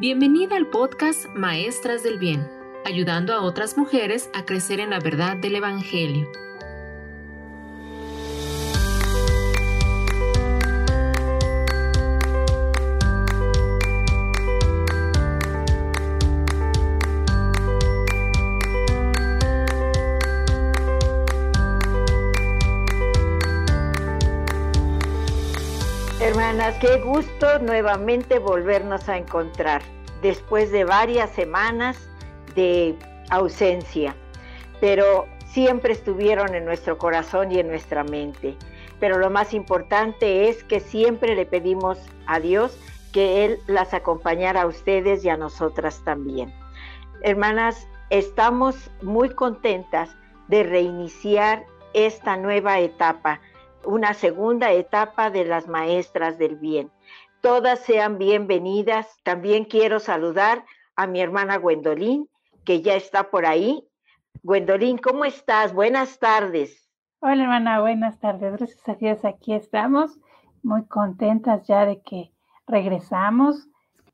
Bienvenida al podcast Maestras del Bien, ayudando a otras mujeres a crecer en la verdad del Evangelio. Qué gusto nuevamente volvernos a encontrar después de varias semanas de ausencia, pero siempre estuvieron en nuestro corazón y en nuestra mente. Pero lo más importante es que siempre le pedimos a Dios que Él las acompañara a ustedes y a nosotras también. Hermanas, estamos muy contentas de reiniciar esta nueva etapa una segunda etapa de las maestras del bien. Todas sean bienvenidas. También quiero saludar a mi hermana Gwendolyn, que ya está por ahí. Gwendolyn, ¿cómo estás? Buenas tardes. Hola hermana, buenas tardes. Gracias a Dios, aquí estamos. Muy contentas ya de que regresamos.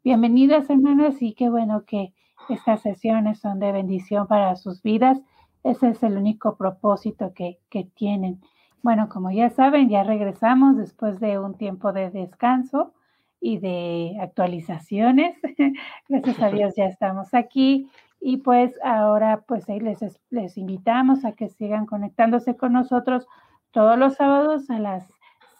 Bienvenidas hermanas y qué bueno que estas sesiones son de bendición para sus vidas. Ese es el único propósito que, que tienen bueno, como ya saben, ya regresamos después de un tiempo de descanso y de actualizaciones. Gracias a Dios ya estamos aquí y pues ahora pues les, les invitamos a que sigan conectándose con nosotros todos los sábados a las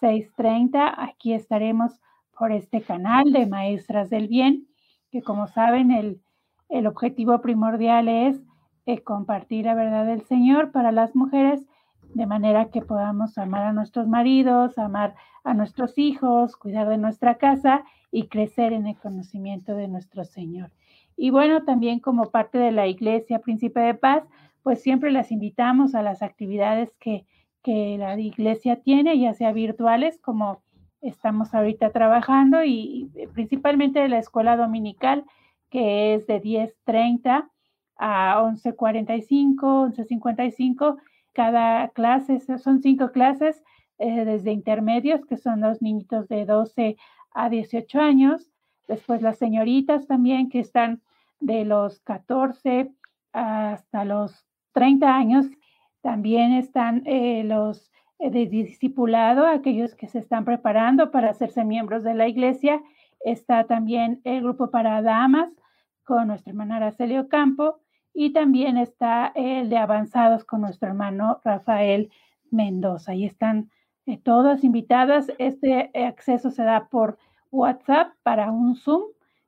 6.30. Aquí estaremos por este canal de Maestras del Bien, que como saben el, el objetivo primordial es eh, compartir la verdad del Señor para las mujeres de manera que podamos amar a nuestros maridos, amar a nuestros hijos, cuidar de nuestra casa y crecer en el conocimiento de nuestro Señor. Y bueno, también como parte de la Iglesia Príncipe de Paz, pues siempre las invitamos a las actividades que, que la Iglesia tiene, ya sea virtuales como estamos ahorita trabajando y, principalmente de la escuela dominical que es de 10.30 a 11.45, 11.55 cada clase, son cinco clases eh, desde intermedios, que son los niñitos de 12 a 18 años, después las señoritas también, que están de los 14 hasta los 30 años, también están eh, los eh, de discipulado, aquellos que se están preparando para hacerse miembros de la iglesia, está también el grupo para damas con nuestra hermana Araceli Campo, y también está el de avanzados con nuestro hermano Rafael Mendoza. Ahí están eh, todas invitadas. Este acceso se da por WhatsApp para un Zoom.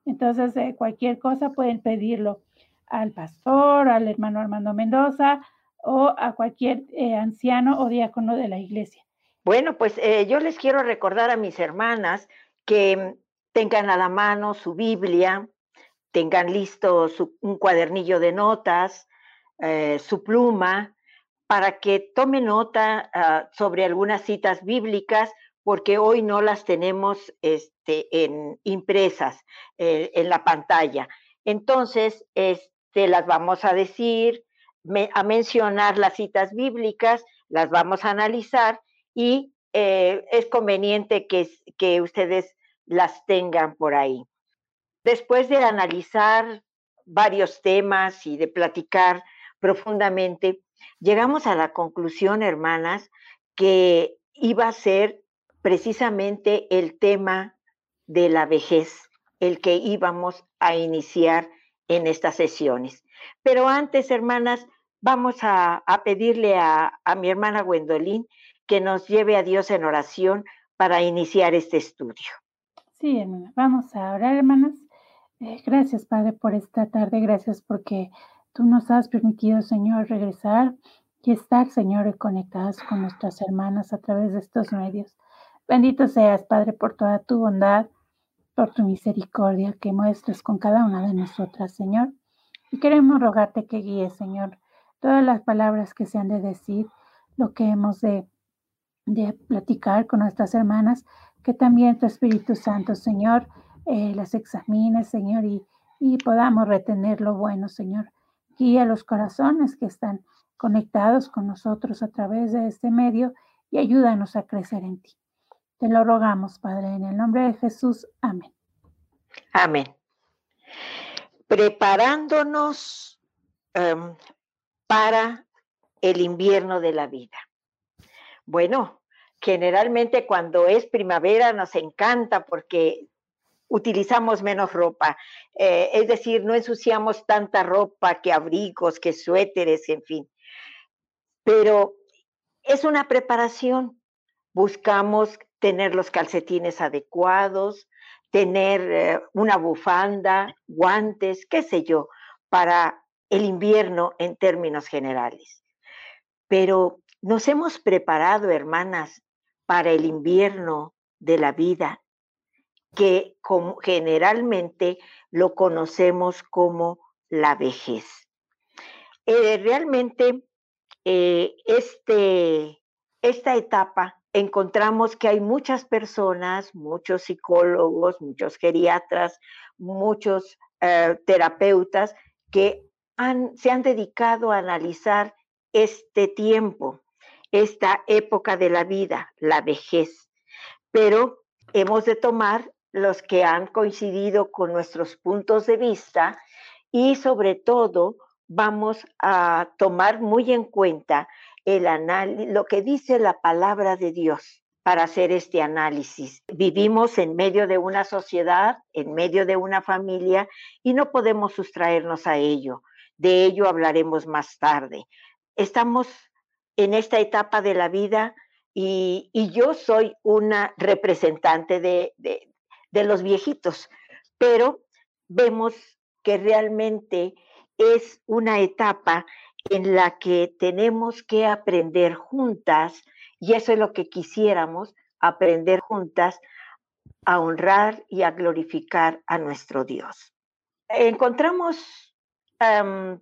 Entonces, eh, cualquier cosa pueden pedirlo al pastor, al hermano Armando Mendoza o a cualquier eh, anciano o diácono de la iglesia. Bueno, pues yo les quiero recordar a mis hermanas que tengan a la mano su Biblia, tengan listo un cuadernillo de notas, eh, su pluma, para que tome nota ah, sobre algunas citas bíblicas, porque hoy no las tenemos este, en, impresas eh, en la pantalla. Entonces, este, las vamos a decir, a mencionar las citas bíblicas, las vamos a analizar y eh, es conveniente que, que ustedes las tengan por ahí. Después de analizar varios temas y de platicar profundamente, llegamos a la conclusión, hermanas, que iba a ser precisamente el tema de la vejez, el que íbamos a iniciar en estas sesiones. Pero antes, hermanas, vamos a, pedirle a, mi hermana Gwendolyn que nos lleve a Dios en oración para iniciar este estudio. Sí, hermana. Vamos a orar, hermanas. Eh, gracias, Padre, por esta tarde. Gracias porque tú nos has permitido, Señor, regresar y estar, Señor, conectadas con nuestras hermanas a través de estos medios. Bendito seas, Padre, por toda tu bondad, por tu misericordia que muestras con cada una de nosotras, Señor. Y queremos rogarte que guíes, Señor, todas las palabras que se han de decir, lo que hemos de, de platicar con nuestras hermanas, que también tu Espíritu Santo, Señor, eh, las examines, Señor, y, y podamos retener lo bueno, Señor. Guía los corazones que están conectados con nosotros a través de este medio y ayúdanos a crecer en ti. Te lo rogamos, Padre, en el nombre de Jesús. Amén. Amén. preparándonos em, para el invierno de la vida. Bueno, generalmente cuando es primavera nos encanta porque utilizamos menos ropa, eh, es decir, no ensuciamos tanta ropa que abrigos, que suéteres, en fin. Pero es una preparación. Buscamos tener los calcetines adecuados, tener eh, una bufanda, guantes, qué sé yo, para el invierno en términos generales. Pero nos hemos preparado, hermanas, para el invierno de la vida, que generalmente lo conocemos como la vejez. Eh, realmente, eh, este, esta etapa encontramos que hay muchas personas, muchos psicólogos, muchos geriatras, muchos eh, terapeutas que se han dedicado a analizar este tiempo, esta época de la vida, la vejez. Pero hemos de tomar los que han coincidido con nuestros puntos de vista y sobre todo vamos a tomar muy en cuenta el lo que dice la palabra de Dios para hacer este análisis. Vivimos en medio de una sociedad, en medio de una familia y no podemos sustraernos a ello. De ello hablaremos más tarde. Estamos en esta etapa de la vida y, yo soy una representante de los viejitos, pero vemos que realmente es una etapa en la que tenemos que aprender juntas, y eso es lo que quisiéramos, aprender juntas a honrar y a glorificar a nuestro Dios. Encontramos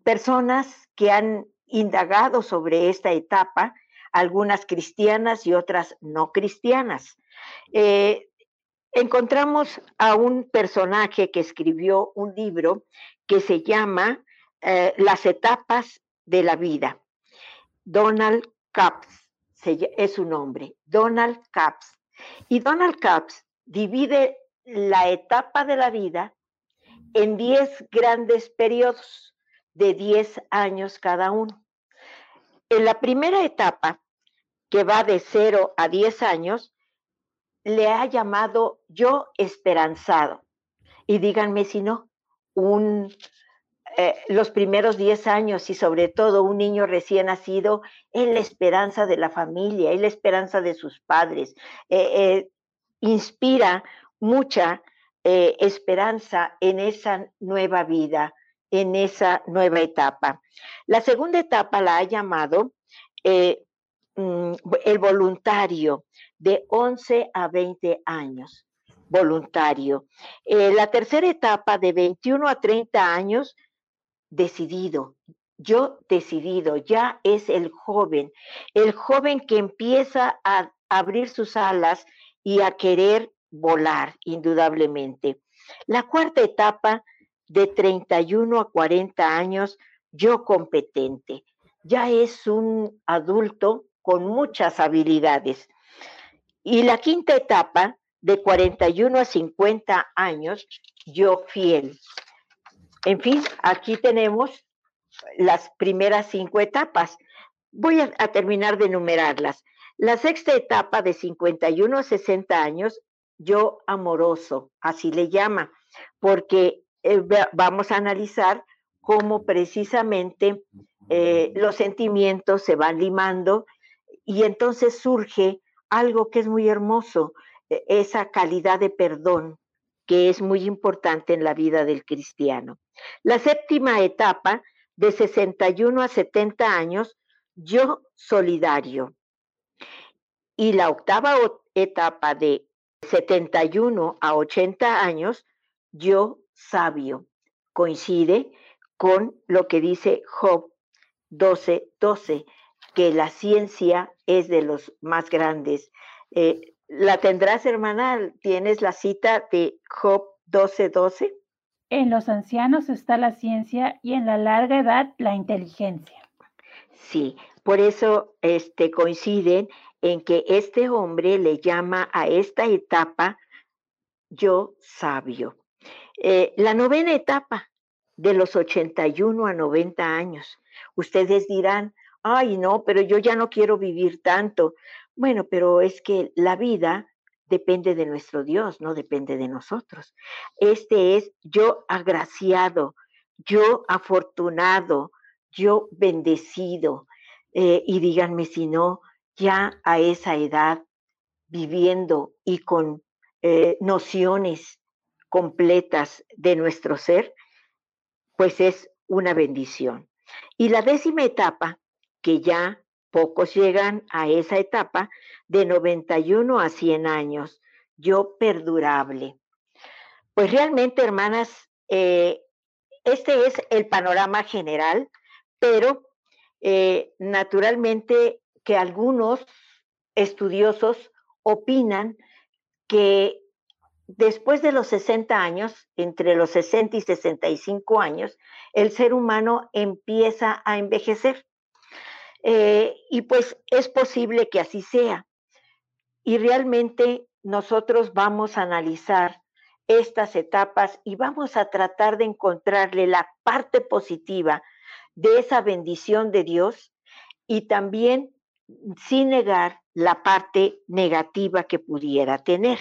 personas que han indagado sobre esta etapa, algunas cristianas y otras no cristianas. Eh, encontramos a un personaje que escribió un libro que se llama eh, Las etapas de la vida. Donald Capps es su nombre, Donald Capps. Y Donald Capps divide la etapa de la vida en 10 grandes periodos de 10 años cada uno. En la primera etapa, que va de 0 a 10 años, le ha llamado yo esperanzado. Y díganme si no, un, eh, los primeros 10 años y sobre todo un niño recién nacido es la esperanza de la familia, es la esperanza de sus padres. Eh, eh, inspira mucha esperanza en esa nueva vida, en esa nueva etapa. La segunda etapa la ha llamado mm, el voluntario de 11 a 20 años voluntario. la tercera etapa de 21 a 30 años decidido, yo decidido, ya es el joven, el joven que empieza a abrir sus alas y a querer volar, indudablemente. La cuarta etapa, de 31 a 40 años, yo competente, ya es un adulto con muchas habilidades. Y la quinta etapa, de 41 a 50 años, yo fiel, en fin, aquí tenemos las primeras cinco etapas. Voy a, terminar de enumerarlas. La sexta etapa de 51 a 60 años, yo amoroso, así le llama, porque eh, vamos a analizar cómo precisamente eh, los sentimientos se van limando y entonces surge algo que es muy hermoso, e, esa calidad de perdón, que es muy importante en la vida del cristiano. La séptima etapa, de 61 a 70 años, yo solidario. Y la octava etapa, de 71 a 80 años, yo sabio. Coincide con lo que dice Job 12, 12, que la ciencia es de los más grandes. Eh, ¿La tendrás, hermana? ¿Tienes la cita de Job 12:12? 12? En los ancianos está la ciencia y en la larga edad la inteligencia. Sí, por eso este, coinciden en que este hombre le llama a esta etapa yo sabio. Eh, la novena etapa, de los 81 a 90 años. Ustedes dirán, ay, no, pero yo ya no quiero vivir tanto. Bueno, pero es que la vida depende de nuestro Dios, no depende de nosotros. Este es yo agraciado, yo afortunado, yo bendecido. Eh, y díganme si no, ya a esa edad, viviendo y con eh, nociones completas de nuestro ser, pues es una bendición. Y la décima etapa, que ya pocos llegan a esa etapa, de 91 a 100 años, yo perdurable. Pues realmente, hermanas, eh, este es el panorama general, pero eh, naturalmente que algunos estudiosos opinan que después de los 60 años, entre los 60 y 65 años, el ser humano empieza a envejecer. Eh, y pues es posible que así sea. Y realmente nosotros vamos a analizar estas etapas y vamos a tratar de encontrarle la parte positiva de esa bendición de Dios y también sin negar la parte negativa que pudiera tener.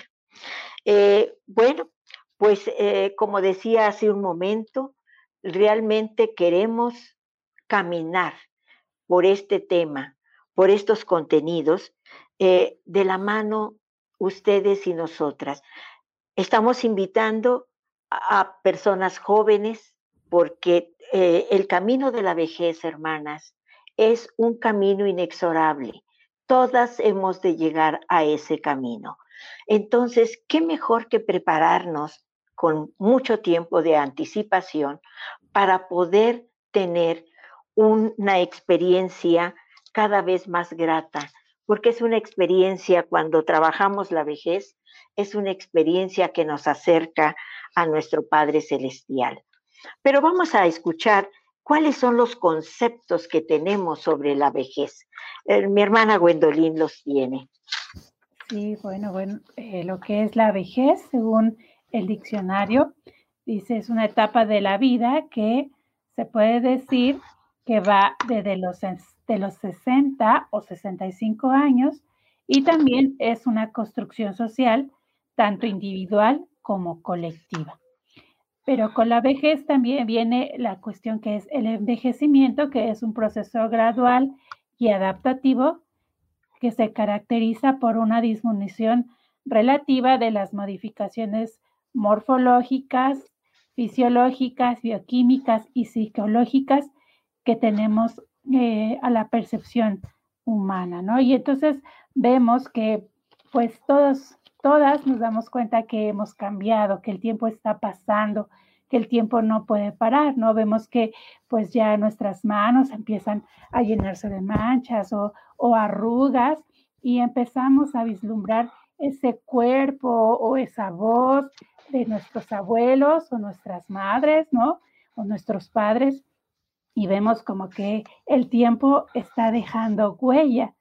Eh, bueno, pues eh, como decía hace un momento, realmente queremos caminar por este tema, por estos contenidos, eh, de la mano ustedes y nosotras. Estamos invitando a personas jóvenes porque el camino de la vejez, hermanas, es un camino inexorable. Todas hemos de llegar a ese camino. Entonces, ¿qué mejor que prepararnos con mucho tiempo de anticipación para poder tener una experiencia cada vez más grata? Porque es una experiencia cuando trabajamos la vejez, es una experiencia que nos acerca a nuestro Padre Celestial. Pero vamos a escuchar cuáles son los conceptos que tenemos sobre la vejez. Eh, mi hermana Gwendolyn los tiene. Sí, bueno, bueno, eh, lo que es la vejez, según el diccionario, dice es una etapa de la vida que se puede decir que va desde los, de los 60 o 65 años y también es una construcción social, tanto individual como colectiva. Pero con la vejez también viene la cuestión que es el envejecimiento, que es un proceso gradual y adaptativo que se caracteriza por una disminución relativa de las modificaciones morfológicas, fisiológicas, bioquímicas y psicológicas que tenemos eh, a la percepción humana, ¿no? Y entonces vemos que pues todos todas nos damos cuenta que hemos cambiado, que el tiempo está pasando, que el tiempo no puede parar, ¿no? Vemos que pues ya nuestras manos empiezan a llenarse de manchas o, o arrugas y empezamos a vislumbrar ese cuerpo o esa voz de nuestros abuelos o nuestras madres, ¿no? O nuestros padres y vemos como que el tiempo está dejando huella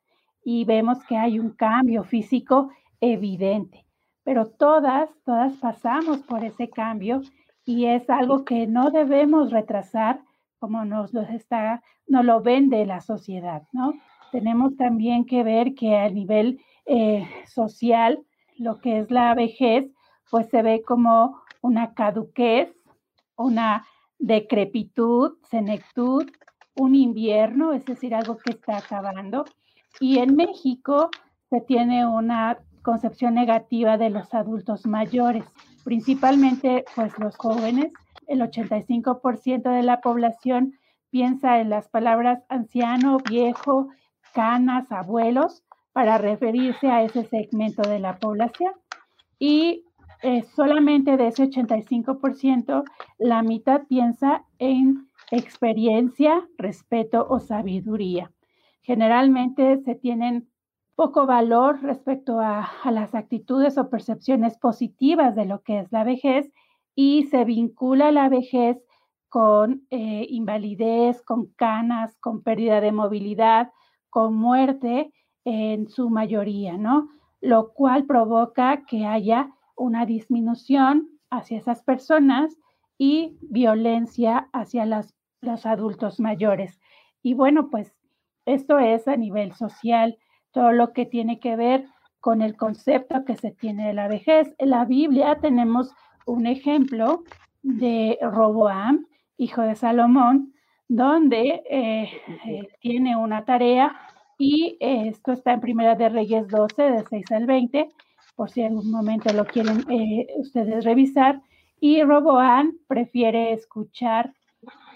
y vemos que hay un cambio físico evidente. Pero todas, todas pasamos por ese cambio y es algo que no debemos retrasar como nos lo está, nos lo vende la sociedad, ¿no? Tenemos también que ver que a nivel eh, social, lo que es la vejez, pues se ve como una caduquez, una decrepitud, senectud, un invierno, es decir, algo que está acabando. Y en México se tiene una concepción negativa de los adultos mayores, principalmente pues los jóvenes. El 85% de la población piensa en las palabras anciano, viejo, canas, abuelos para referirse a ese segmento de la población. Y eh, solamente de ese 85%, la mitad piensa en experiencia, respeto o sabiduría. Generalmente se tienen poco valor respecto a, las actitudes o percepciones positivas de lo que es la vejez y se vincula la vejez con eh, invalidez, con canas, con pérdida de movilidad, con muerte en su mayoría, ¿no? Lo cual provoca que haya una disminución hacia esas personas y violencia hacia los adultos mayores. Y bueno, pues esto es a nivel social, todo lo que tiene que ver con el concepto que se tiene de la vejez. En la Biblia tenemos un ejemplo de Roboam, hijo de Salomón, donde eh, eh, tiene una tarea y esto está en Primera de Reyes 12, de 6 al 20, por si algún momento lo quieren eh, ustedes revisar. Y Roboam prefiere escuchar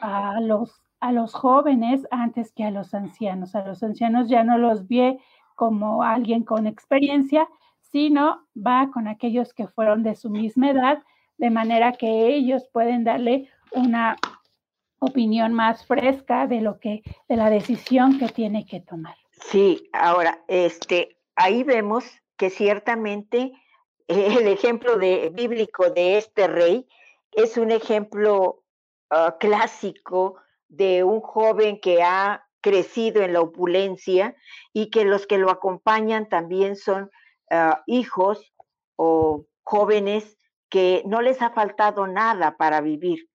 a los, a los jóvenes antes que a los ancianos. A los ancianos ya no los ve como alguien con experiencia, sino va con aquellos que fueron de su misma edad, de manera que ellos pueden darle una opinión más fresca de lo que, de la decisión que tiene que tomar. Sí, ahora, este, ahí vemos que ciertamente el ejemplo de, bíblico de este rey es un ejemplo ah, clásico de un joven que ha crecido en la opulencia y que los que lo acompañan también son ah, hijos o jóvenes que no les ha faltado nada para vivir.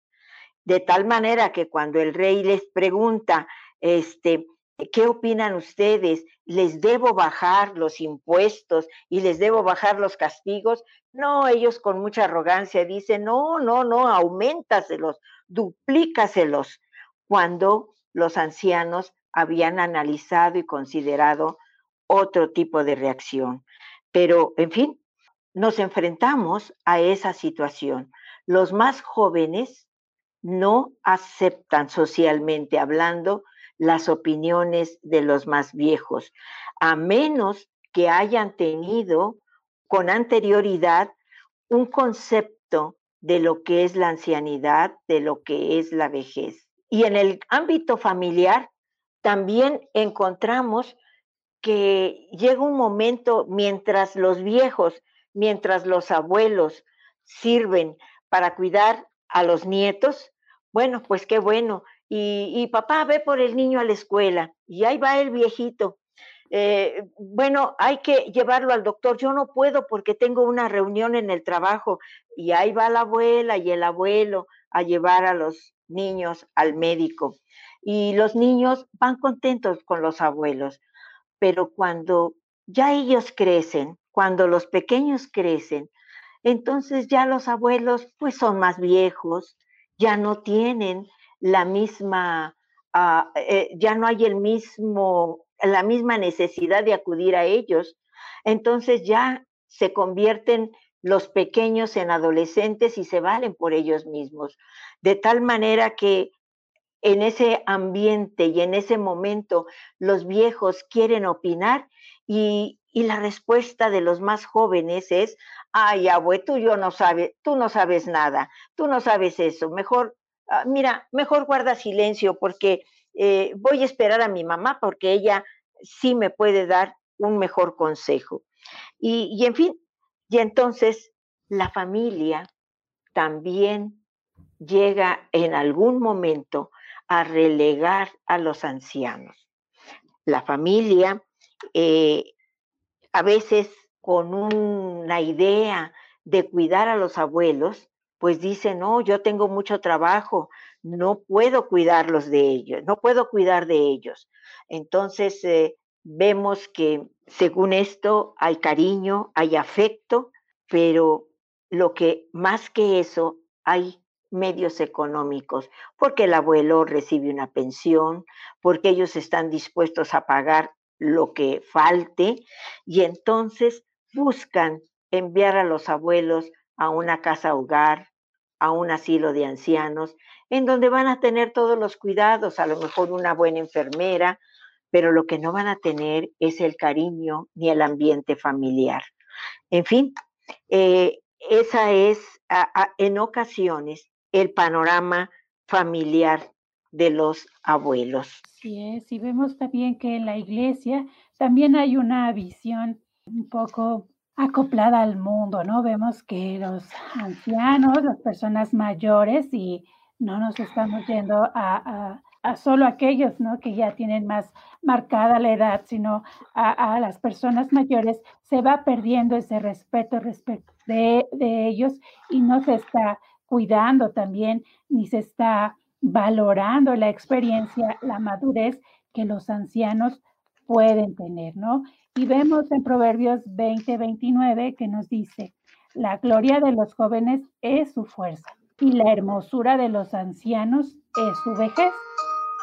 De tal manera que cuando el rey les pregunta, este, ¿qué opinan ustedes? ¿Les debo bajar los impuestos y les debo bajar los castigos? No, ellos con mucha arrogancia dicen, no, no, no, auméntaselos, duplícaselos, cuando los ancianos habían analizado y considerado otro tipo de reacción. Pero, en fin, nos enfrentamos a esa situación. Los más jóvenes no aceptan socialmente hablando las opiniones de los más viejos, a menos que hayan tenido con anterioridad un concepto de lo que es la ancianidad, de lo que es la vejez. Y en el ámbito familiar también encontramos que llega un momento mientras los viejos, mientras los abuelos sirven para cuidar a los nietos, bueno, pues qué bueno, y, papá ve por el niño a la escuela y ahí va el viejito. Eh, bueno, hay que llevarlo al doctor. Yo no puedo porque tengo una reunión en el trabajo y ahí va la abuela y el abuelo a llevar a los niños al médico. Y los niños van contentos con los abuelos, pero cuando ya ellos crecen, cuando los pequeños crecen, entonces ya los abuelos pues son más viejos, ya no tienen la misma, ah, eh, ya no hay el mismo, la misma necesidad de acudir a ellos. Entonces ya se convierten los pequeños en adolescentes y se valen por ellos mismos. De tal manera que en ese ambiente y en ese momento los viejos quieren opinar y, la respuesta de los más jóvenes es, ay, abue, tú, yo no sabes, tú no sabes nada, tú no sabes eso, mejor Ah, mira, mejor guarda silencio porque eh, voy a esperar a mi mamá porque ella sí me puede dar un mejor consejo. Y, en fin, y entonces la familia también llega en algún momento a relegar a los ancianos. La familia, eh, a veces con una idea de cuidar a los abuelos, pues dice, no, yo tengo mucho trabajo, no puedo cuidarlos de ellos, no puedo cuidar de ellos. Entonces, eh, vemos que según esto hay cariño, hay afecto, pero lo que más que eso hay medios económicos, porque el abuelo recibe una pensión, porque ellos están dispuestos a pagar lo que falte y entonces buscan enviar a los abuelos a una casa hogar, a un asilo de ancianos, en donde van a tener todos los cuidados, a lo mejor una buena enfermera, pero lo que no van a tener es el cariño ni el ambiente familiar. En fin, eh, esa es en ocasiones el panorama familiar de los abuelos. Sí es, y vemos también que en la iglesia también hay una visión un poco acoplada al mundo, ¿no? Vemos que los ancianos, las personas mayores, y no nos estamos yendo a, a solo aquellos ¿no? que ya tienen más marcada la edad, sino a, las personas mayores, se va perdiendo ese respeto respecto de, de ellos y no se está cuidando también, ni se está valorando la experiencia, la madurez que los ancianos pueden tener, ¿no? Y vemos en Proverbios 20, 29 que nos dice, la gloria de los jóvenes es su fuerza y la hermosura de los ancianos es su vejez.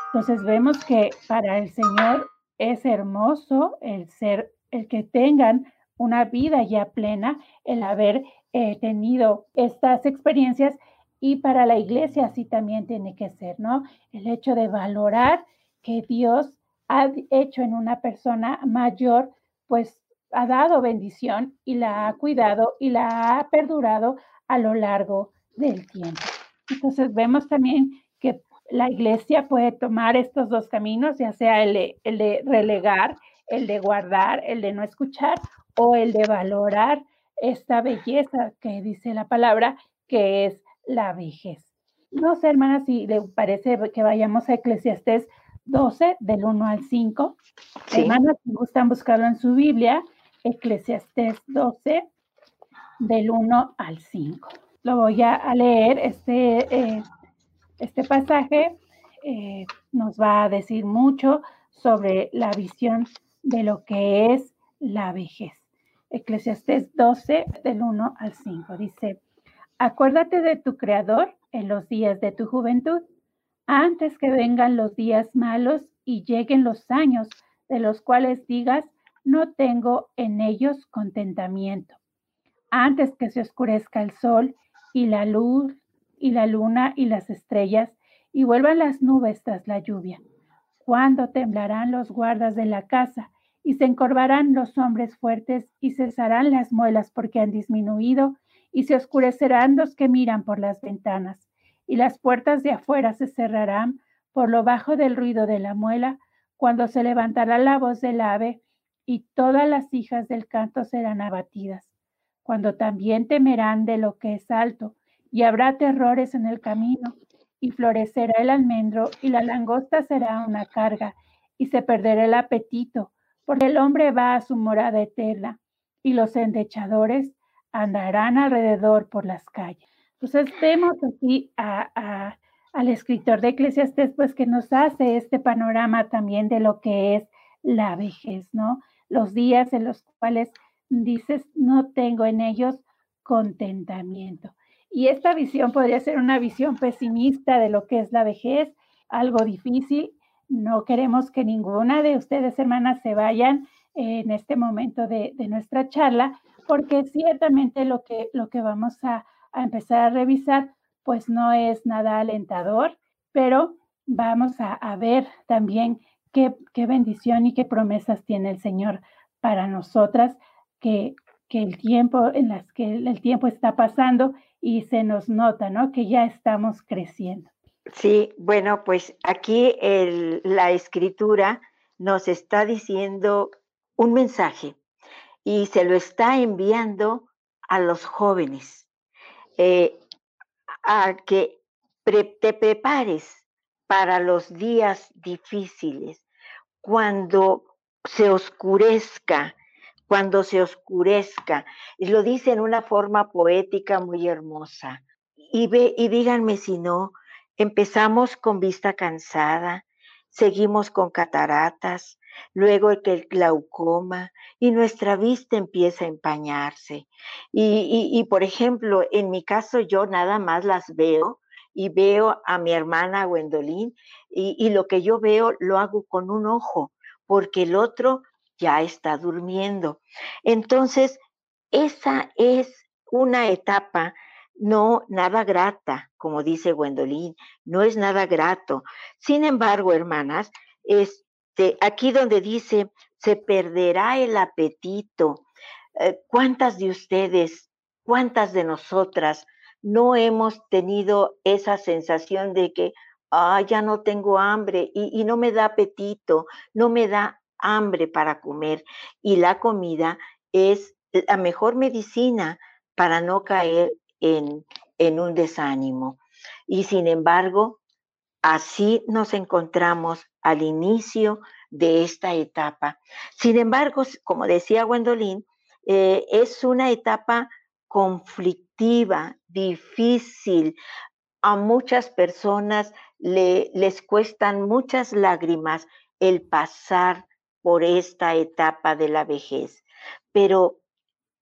Entonces vemos que para el Señor es hermoso el ser, el que tengan una vida ya plena, el haber eh, tenido estas experiencias y para la iglesia así también tiene que ser, ¿no? El hecho de valorar que Dios ha hecho en una persona mayor, pues ha dado bendición y la ha cuidado y la ha perdurado a lo largo del tiempo. Entonces vemos también que la iglesia puede tomar estos dos caminos, ya sea el de, el de relegar, el de guardar, el de no escuchar o el de valorar esta belleza que dice la palabra, que es la vejez. No sé, hermana, si le parece que vayamos a Eclesiastés 12, del 1 al 5. Hermanas, si gustan buscarlo en su Biblia, Eclesiastés 12, del 1 al 5. Lo voy a, leer. Este, eh, este pasaje eh, nos va a decir mucho sobre la visión de lo que es la vejez. Eclesiastés 12, del 1 al 5. Dice, acuérdate de tu Creador en los días de tu juventud, antes que vengan los días malos y lleguen los años de los cuales digas, no tengo en ellos contentamiento. Antes que se oscurezca el sol y la luz y la luna y las estrellas y vuelvan las nubes tras la lluvia. Cuando temblarán los guardas de la casa y se encorvarán los hombres fuertes y cesarán las muelas porque han disminuido y se oscurecerán los que miran por las ventanas y las puertas de afuera se cerrarán por lo bajo del ruido de la muela cuando se levantará la voz del ave y todas las hijas del canto serán abatidas, cuando también temerán de lo que es alto y habrá terrores en el camino y florecerá el almendro y la langosta será una carga y se perderá el apetito porque el hombre va a su morada eterna y los endechadores andarán alrededor por las calles. Entonces vemos aquí al escritor de Eclesiastes, pues que nos hace este panorama también de lo que es la vejez, ¿no? Los días en los cuales dices, no tengo en ellos contentamiento. Y esta visión podría ser una visión pesimista de lo que es la vejez, algo difícil, no queremos que ninguna de ustedes, hermanas, se vayan en este momento de, nuestra charla, porque ciertamente lo que, lo que vamos a, empezar a revisar, pues no es nada alentador, pero vamos a, ver también qué, bendición y qué promesas tiene el Señor para nosotras, que, que el tiempo en las que el tiempo está pasando y se nos nota, ¿no? Que ya estamos creciendo. Sí, bueno, pues aquí la escritura nos está diciendo un mensaje y se lo está enviando a los jóvenes, eh, a que te prepares para los días difíciles, cuando se oscurezca, cuando se oscurezca. Y lo dice en una forma poética muy hermosa. Y, ve, y díganme si no, Empezamos con vista cansada, seguimos con cataratas, luego el, el glaucoma y nuestra vista empieza a empañarse. Y, por ejemplo, en mi caso yo nada más las veo y veo a mi hermana Gwendolyn y, y lo que yo veo lo hago con un ojo porque el otro ya está durmiendo. Entonces, esa es una etapa no nada grata, como dice Gwendolyn, no es nada grato. Sin embargo, hermanas, este, aquí donde dice, se perderá el apetito. Eh, ¿Cuántas de ustedes, cuántas de nosotras no hemos tenido esa sensación de que, ah, ya no tengo hambre y, y no me da apetito, no me da hambre para comer? Y la comida es la mejor medicina para no caer en, un desánimo. Y sin embargo, Así nos encontramos al inicio de esta etapa. Sin embargo, como decía Gwendolyn, eh, es una etapa conflictiva, difícil. A muchas personas les cuestan muchas lágrimas el pasar por esta etapa de la vejez. Pero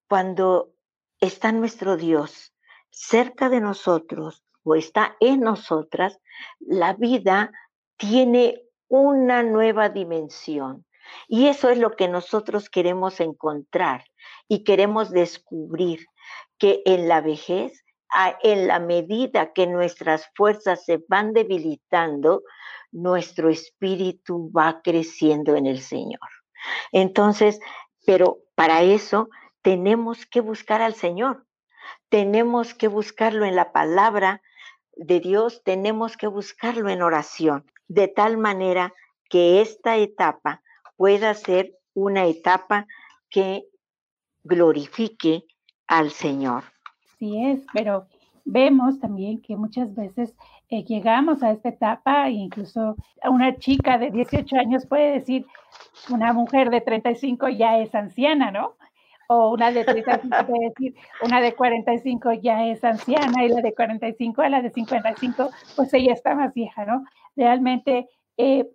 cuando está nuestro Dios cerca de nosotros o está en nosotras, la vida tiene una nueva dimensión. Y eso es lo que nosotros queremos encontrar y queremos descubrir, que en la vejez, en la medida que nuestras fuerzas se van debilitando, nuestro espíritu va creciendo en el Señor. Entonces, pero para eso tenemos que buscar al Señor, tenemos que buscarlo en la palabra de Dios, tenemos que buscarlo en oración, de tal manera que esta etapa pueda ser una etapa que glorifique al Señor. Sí es, pero vemos también que muchas veces eh, llegamos a esta etapa e incluso una chica de 18 años puede decir, una mujer de 35 ya es anciana, ¿no? O una de 35 puede decir, una de 45 ya es anciana y la de 45 a la de 55, pues ella está más vieja, ¿no? Realmente eh,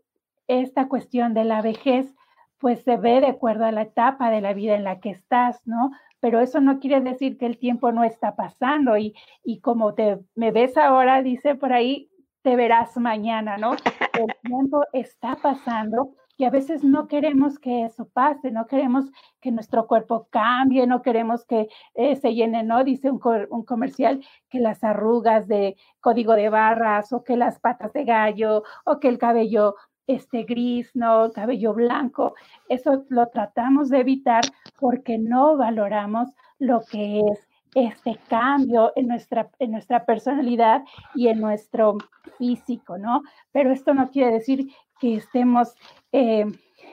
esta cuestión de la vejez pues se ve de acuerdo a la etapa de la vida en la que estás, ¿no? Pero eso no quiere decir que el tiempo no está pasando y, y como te me ves ahora, dice por ahí, te verás mañana, ¿no? El tiempo está pasando y a veces no queremos que eso pase, no queremos que nuestro cuerpo cambie, no queremos que eh, se llene, ¿no? Dice un, comercial que las arrugas de código de barras o que las patas de gallo o que el cabello este gris, no cabello blanco. Eso lo tratamos de evitar porque no valoramos lo que es este cambio en nuestra, en nuestra personalidad y en nuestro físico, ¿no? Pero esto no quiere decir que estemos eh,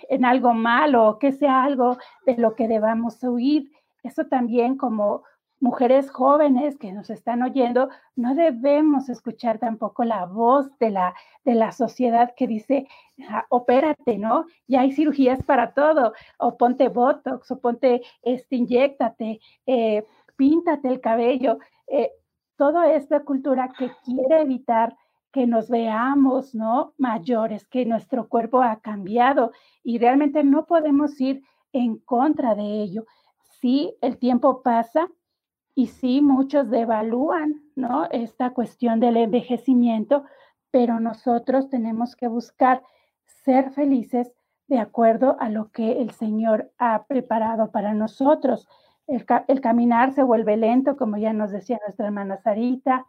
en algo malo, que sea algo de lo que debamos huir. Eso también como mujeres jóvenes que nos están oyendo, no debemos escuchar tampoco la voz de la, de la sociedad que dice, ah, opérate, ¿no? Ya hay cirugías para todo, o ponte Botox, o ponte, este, inyectate, eh, píntate el cabello. Eh, toda esta cultura que quiere evitar que nos veamos, ¿no? Mayores, que nuestro cuerpo ha cambiado y realmente no podemos ir en contra de ello. Sí, el tiempo pasa, y sí, muchos devalúan, ¿no? Esta cuestión del envejecimiento, pero nosotros tenemos que buscar ser felices de acuerdo a lo que el Señor ha preparado para nosotros. El, caminar se vuelve lento, como ya nos decía nuestra hermana Sarita.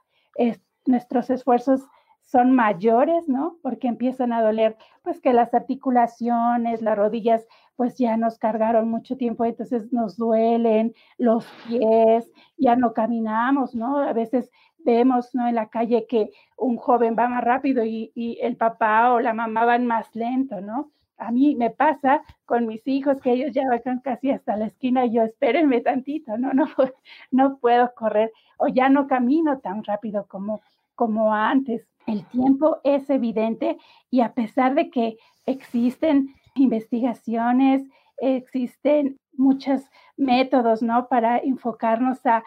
nuestros esfuerzos son mayores, ¿no? Porque empiezan a doler, pues que las articulaciones, las rodillas, pues ya nos cargaron mucho tiempo, entonces nos duelen los pies, ya no caminamos, ¿no? A veces vemos, ¿no? En la calle que un joven va más rápido y, el papá o la mamá van más lento, ¿no? A mí me pasa con mis hijos que ellos ya van casi hasta la esquina y yo espérenme tantito, no, no, no puedo correr o ya no camino tan rápido como, como antes el tiempo es evidente y a pesar de que existen investigaciones, existen muchos métodos, ¿no? Para enfocarnos a,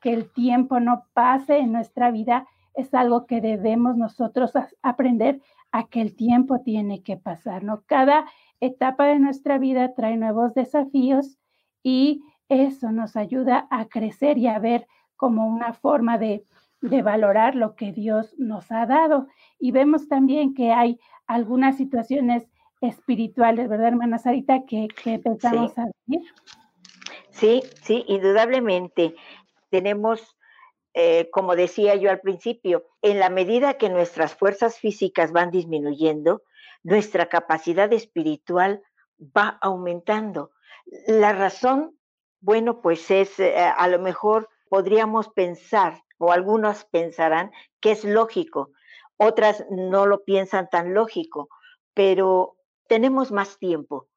que el tiempo no pase en nuestra vida, es algo que debemos nosotros aprender a que el tiempo tiene que pasar, ¿no? Cada etapa de nuestra vida trae nuevos desafíos y eso nos ayuda a crecer y a ver como una forma de, de valorar lo que Dios nos ha dado. Y vemos también que hay algunas situaciones espirituales, ¿verdad, hermana Sarita, que, que pensamos sí. a? Sí, sí, indudablemente. Tenemos, eh, como decía yo al principio, en la medida que nuestras fuerzas físicas van disminuyendo, nuestra capacidad espiritual va aumentando. La razón, bueno, pues es, eh, a lo mejor podríamos pensar o algunos pensarán que es lógico, otras no lo piensan tan lógico, pero tenemos más tiempo.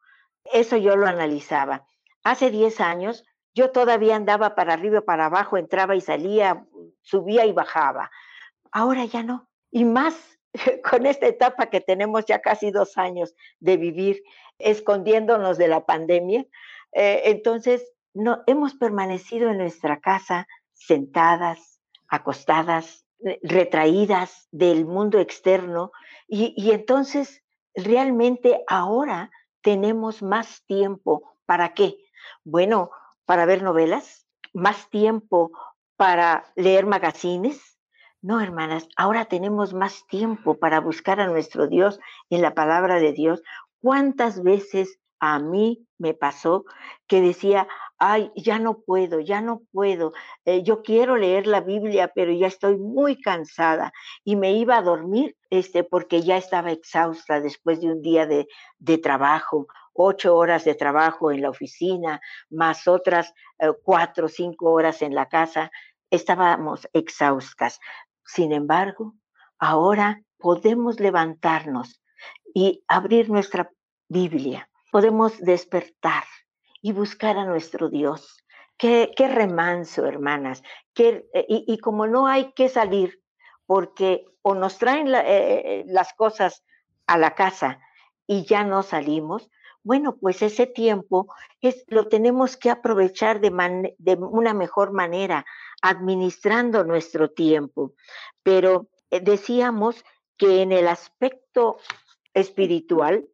Eso yo lo analizaba. Hace 10 años yo todavía andaba para arriba, y para abajo, entraba y salía, subía y bajaba. Ahora ya no. Y más con esta etapa que tenemos ya casi dos años de vivir escondiéndonos de la pandemia, eh, entonces no, hemos permanecido en nuestra casa sentadas, acostadas, eh, retraídas del mundo externo y, y entonces realmente ahora tenemos más tiempo. ¿Para qué? Bueno, para ver novelas, más tiempo para leer magazines. No, hermanas, ahora tenemos más tiempo para buscar a nuestro Dios en la palabra de Dios. ¿Cuántas veces a mí me pasó que decía, ay, ya no puedo, ya no puedo, eh, yo quiero leer la Biblia, pero ya estoy muy cansada y me iba a dormir este, porque ya estaba exhausta después de un día de, de trabajo, ocho horas de trabajo en la oficina, más otras eh, cuatro o cinco horas en la casa, estábamos exhaustas. Sin embargo, ahora podemos levantarnos y abrir nuestra Biblia, podemos despertar y buscar a nuestro Dios. Qué, qué remanso, hermanas. Eh, y, como no hay que salir, porque o nos traen la, eh, las cosas a la casa y ya no salimos, bueno, pues ese tiempo es, lo tenemos que aprovechar de, una mejor manera, administrando nuestro tiempo. Pero eh, decíamos que en el aspecto espiritual,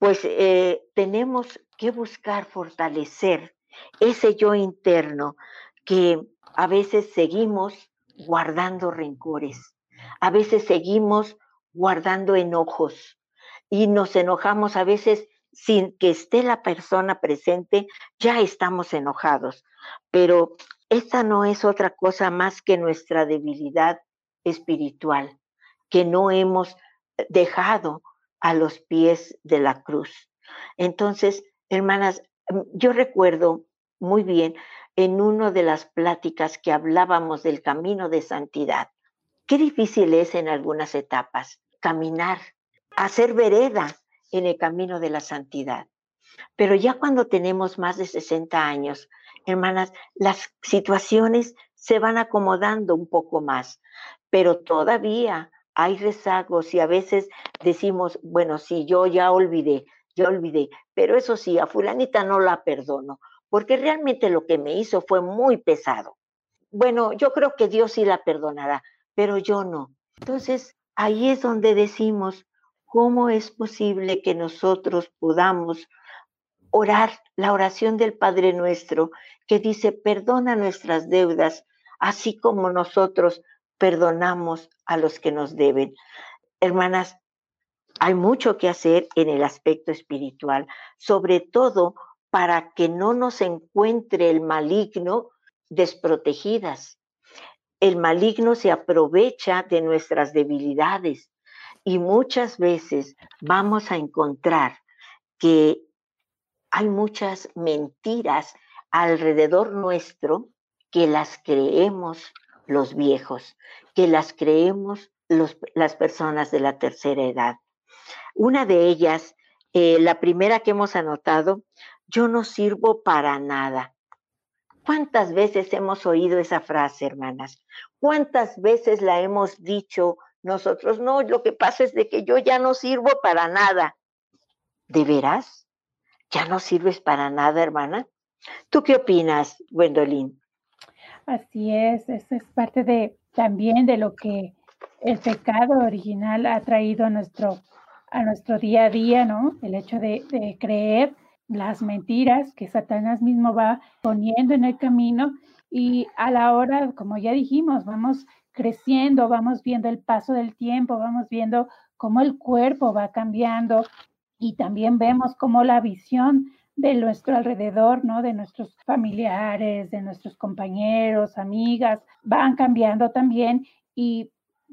pues eh, tenemos que buscar fortalecer ese yo interno que a veces seguimos guardando rencores, a veces seguimos guardando enojos y nos enojamos a veces sin que esté la persona presente, ya estamos enojados. Pero esta no es otra cosa más que nuestra debilidad espiritual, que no hemos dejado a los pies de la cruz. Entonces, Hermanas, mm, yo recuerdo muy bien en una de las pláticas que hablábamos del camino de santidad. Qué difícil es en algunas etapas caminar, hacer vereda en el camino de la santidad. Pero ya cuando tenemos más de 60 años, hermanas, las situaciones se van acomodando un poco más, pero todavía hay rezagos y a veces decimos, bueno, si yo ya olvidé, ya olvidé, pero eso sí, a fulanita no la perdono, porque realmente lo que me hizo fue muy pesado. Bueno, yo creo que Dios sí la perdonará, pero yo no. Entonces, ahí es donde decimos, ¿cómo es posible que nosotros podamos orar la oración del Padre nuestro que dice, perdona nuestras deudas, así como nosotros perdonamos a los que nos deben? Hermanas, hay mucho que hacer en el aspecto espiritual, sobre todo para que no nos encuentre el maligno desprotegidas. El maligno se aprovecha de nuestras debilidades y muchas veces vamos a encontrar que hay muchas mentiras alrededor nuestro que las creemos los viejos, que las creemos las personas de la tercera edad. Una de ellas, eh, la primera que hemos anotado, yo no sirvo para nada. ¿Cuántas veces hemos oído esa frase, hermanas? ¿Cuántas veces la hemos dicho nosotros? No, lo que pasa es de que yo ya no sirvo para nada. ¿De veras? ¿Ya no sirves para nada, hermana? ¿Tú qué opinas, Gwendolyn? Así es, eso es parte de también de lo que el pecado original ha traído a nuestro a nuestro día a día, ¿no? El hecho de, de creer las mentiras que Satanás mismo va poniendo en el camino y a la hora, como ya dijimos, vamos creciendo, vamos viendo el paso del tiempo, vamos viendo cómo el cuerpo va cambiando y también vemos cómo la visión de nuestro alrededor, ¿no? De nuestros familiares, de nuestros compañeros, amigas, van cambiando también y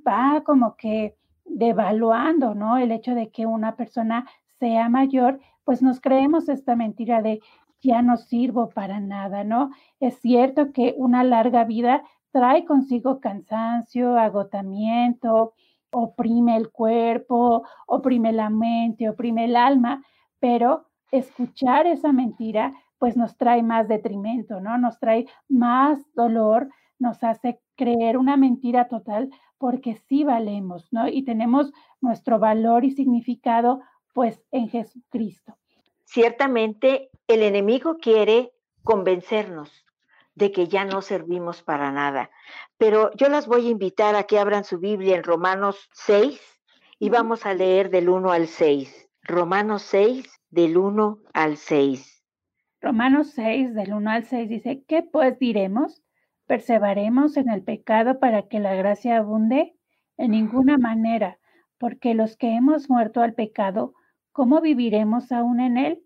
va como que devaluando, ¿no? El hecho de que una persona sea mayor, pues nos creemos esta mentira de ya no sirvo para nada, ¿no? Es cierto que una larga vida trae consigo cansancio, agotamiento, oprime el cuerpo, oprime la mente, oprime el alma, pero escuchar esa mentira pues nos trae más detrimento, ¿no? Nos trae más dolor, nos hace creer una mentira total porque sí valemos, ¿no? Y tenemos nuestro valor y significado pues en Jesucristo. Ciertamente el enemigo quiere convencernos de que ya no servimos para nada, pero yo las voy a invitar a que abran su Biblia en Romanos 6 y vamos a leer del 1 al 6. Romanos 6 del 1 al 6. Romanos 6 del 1 al 6 dice, ¿qué pues diremos? ¿Perseveraremos en el pecado para que la gracia abunde? En ninguna manera, porque los que hemos muerto al pecado, ¿cómo viviremos aún en él?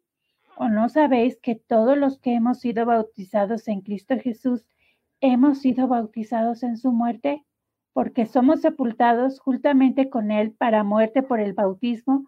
¿O no sabéis que todos los que hemos sido bautizados en Cristo Jesús, hemos sido bautizados en su muerte? Porque somos sepultados juntamente con él para muerte por el bautismo,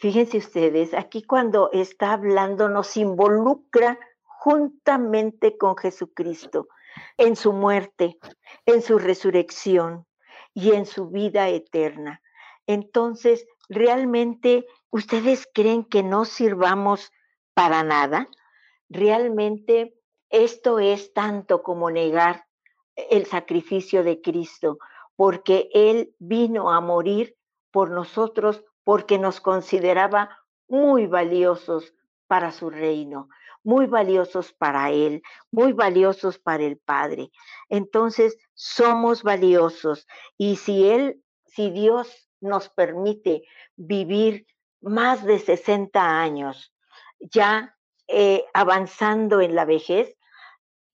Fíjense ustedes, aquí cuando está hablando nos involucra juntamente con Jesucristo en su muerte, en su resurrección y en su vida eterna. Entonces, ¿realmente ustedes creen que no sirvamos para nada? ¿Realmente esto es tanto como negar el sacrificio de Cristo? Porque Él vino a morir por nosotros porque nos consideraba muy valiosos para su reino muy valiosos para Él, muy valiosos para el Padre. Entonces, somos valiosos y si Él, si Dios nos permite vivir más de 60 años, ya eh, avanzando en la vejez,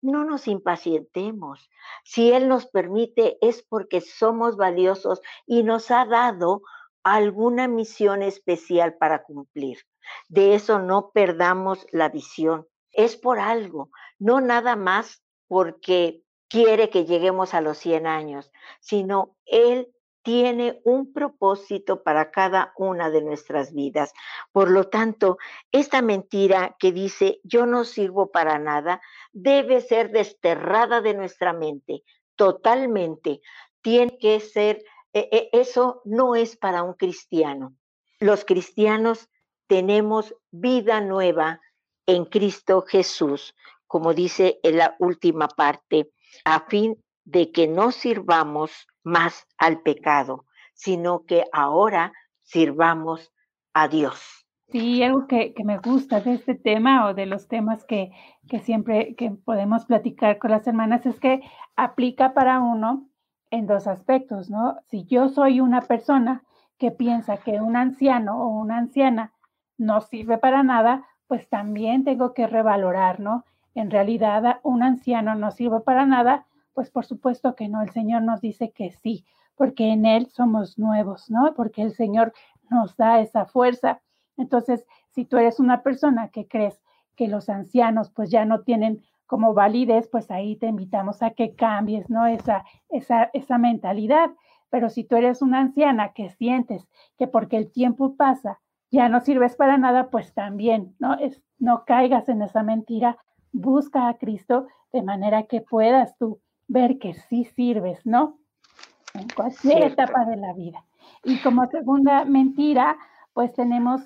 no nos impacientemos. Si Él nos permite es porque somos valiosos y nos ha dado alguna misión especial para cumplir. De eso no perdamos la visión. Es por algo, no nada más porque quiere que lleguemos a los 100 años, sino Él tiene un propósito para cada una de nuestras vidas. Por lo tanto, esta mentira que dice yo no sirvo para nada debe ser desterrada de nuestra mente totalmente. Tiene que ser, eso no es para un cristiano. Los cristianos tenemos vida nueva en Cristo Jesús, como dice en la última parte, a fin de que no sirvamos más al pecado, sino que ahora sirvamos a Dios. Sí, algo que, me gusta de este tema o de los temas que, que siempre que podemos platicar con las hermanas es que aplica para uno en dos aspectos, ¿no? Si yo soy una persona que piensa que un anciano o una anciana no sirve para nada, pues también tengo que revalorar, ¿no? En realidad, un anciano no sirve para nada, pues por supuesto que no, el Señor nos dice que sí, porque en Él somos nuevos, ¿no? Porque el Señor nos da esa fuerza. Entonces, si tú eres una persona que crees que los ancianos pues ya no tienen como validez, pues ahí te invitamos a que cambies, ¿no? Esa, esa, esa mentalidad. Pero si tú eres una anciana que sientes que porque el tiempo pasa, ya no sirves para nada, pues también, ¿no? Es, no caigas en esa mentira, busca a Cristo de manera que puedas tú ver que sí sirves, ¿no? En cualquier etapa de la vida. Y como segunda mentira, pues tenemos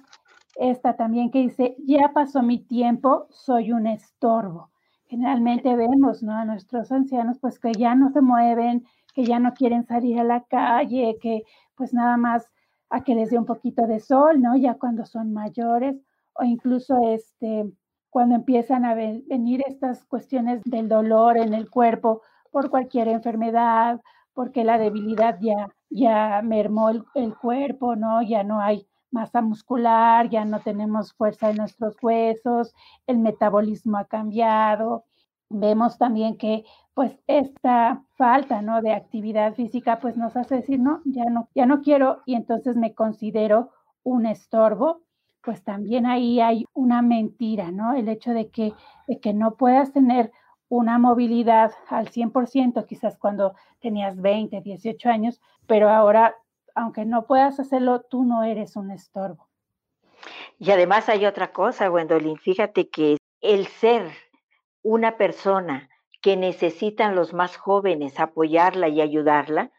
esta también que dice, ya pasó mi tiempo, soy un estorbo. Generalmente vemos, ¿no? A nuestros ancianos, pues que ya no se mueven, que ya no quieren salir a la calle, que pues nada más a que les dé un poquito de sol, ¿no? Ya cuando son mayores o incluso este, cuando empiezan a venir estas cuestiones del dolor en el cuerpo por cualquier enfermedad, porque la debilidad ya, ya mermó el, el cuerpo, ¿no? Ya no hay masa muscular, ya no tenemos fuerza en nuestros huesos, el metabolismo ha cambiado. Vemos también que pues esta falta, ¿no? De actividad física, pues nos hace decir, no, ya no, ya no quiero y entonces me considero un estorbo, pues también ahí hay una mentira, ¿no? El hecho de que, de que no puedas tener una movilidad al 100%, quizás cuando tenías 20, 18 años, pero ahora, aunque no puedas hacerlo, tú no eres un estorbo. Y además hay otra cosa, Gwendolyn, fíjate que el ser una persona que necesitan los más jóvenes apoyarla y ayudarla,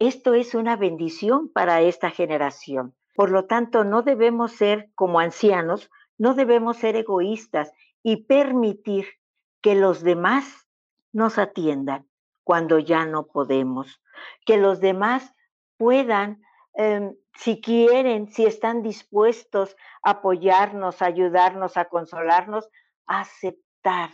esto es una bendición para esta generación. Por lo tanto, no debemos ser como ancianos, no debemos ser egoístas y permitir que los demás nos atiendan cuando ya no podemos, que los demás puedan, em, si quieren, si están dispuestos a apoyarnos, a ayudarnos, a consolarnos, aceptar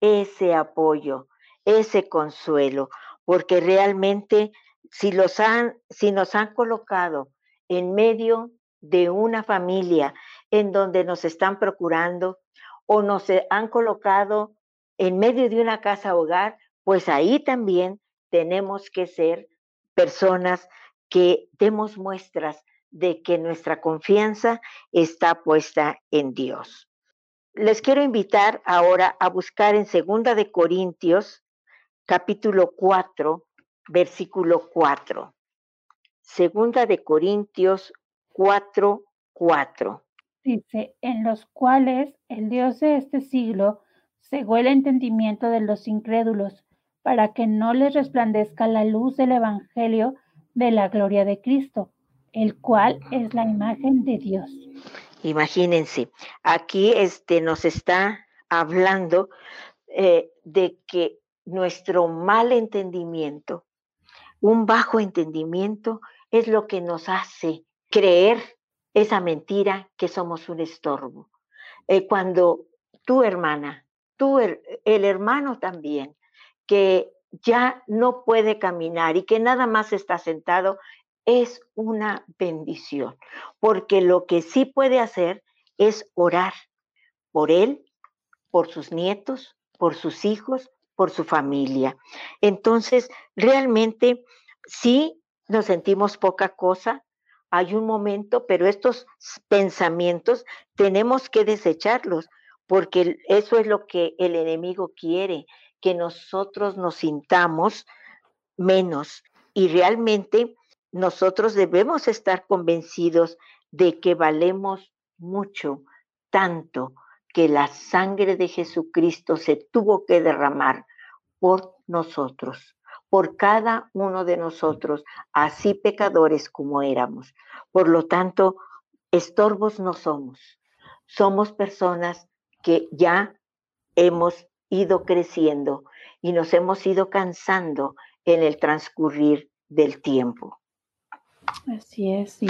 ese apoyo, ese consuelo, porque realmente si los han, si nos han colocado en medio de una familia en donde nos están procurando o nos han colocado en medio de una casa hogar, pues ahí también tenemos que ser personas que demos muestras de que nuestra confianza está puesta en Dios. Les quiero invitar ahora a buscar en Segunda de Corintios, capítulo 4, versículo 4. Segunda de Corintios 4, 4. Dice, en los cuales el Dios de este siglo cegó el entendimiento de los incrédulos, para que no les resplandezca la luz del Evangelio de la gloria de Cristo, el cual es la imagen de Dios. Imagínense, aquí este, nos está hablando eh, de que nuestro mal entendimiento, un bajo entendimiento, es lo que nos hace creer esa mentira que somos un estorbo. Eh, cuando tu hermana tú, el, hermano también, que ya no puede caminar y que nada más está sentado, es una bendición, porque lo que sí puede hacer es orar por él, por sus nietos, por sus hijos, por su familia. Entonces, realmente sí nos sentimos poca cosa, hay un momento, pero estos pensamientos tenemos que desecharlos, porque eso es lo que el enemigo quiere, que nosotros nos sintamos menos. Y realmente nosotros debemos estar convencidos de que valemos mucho, tanto que la sangre de Jesucristo se tuvo que derramar por nosotros, por cada uno de nosotros, así pecadores como éramos. Por lo tanto, estorbos no somos, somos personas que ya hemos ido creciendo y nos hemos ido cansando en el transcurrir del tiempo. Así es, y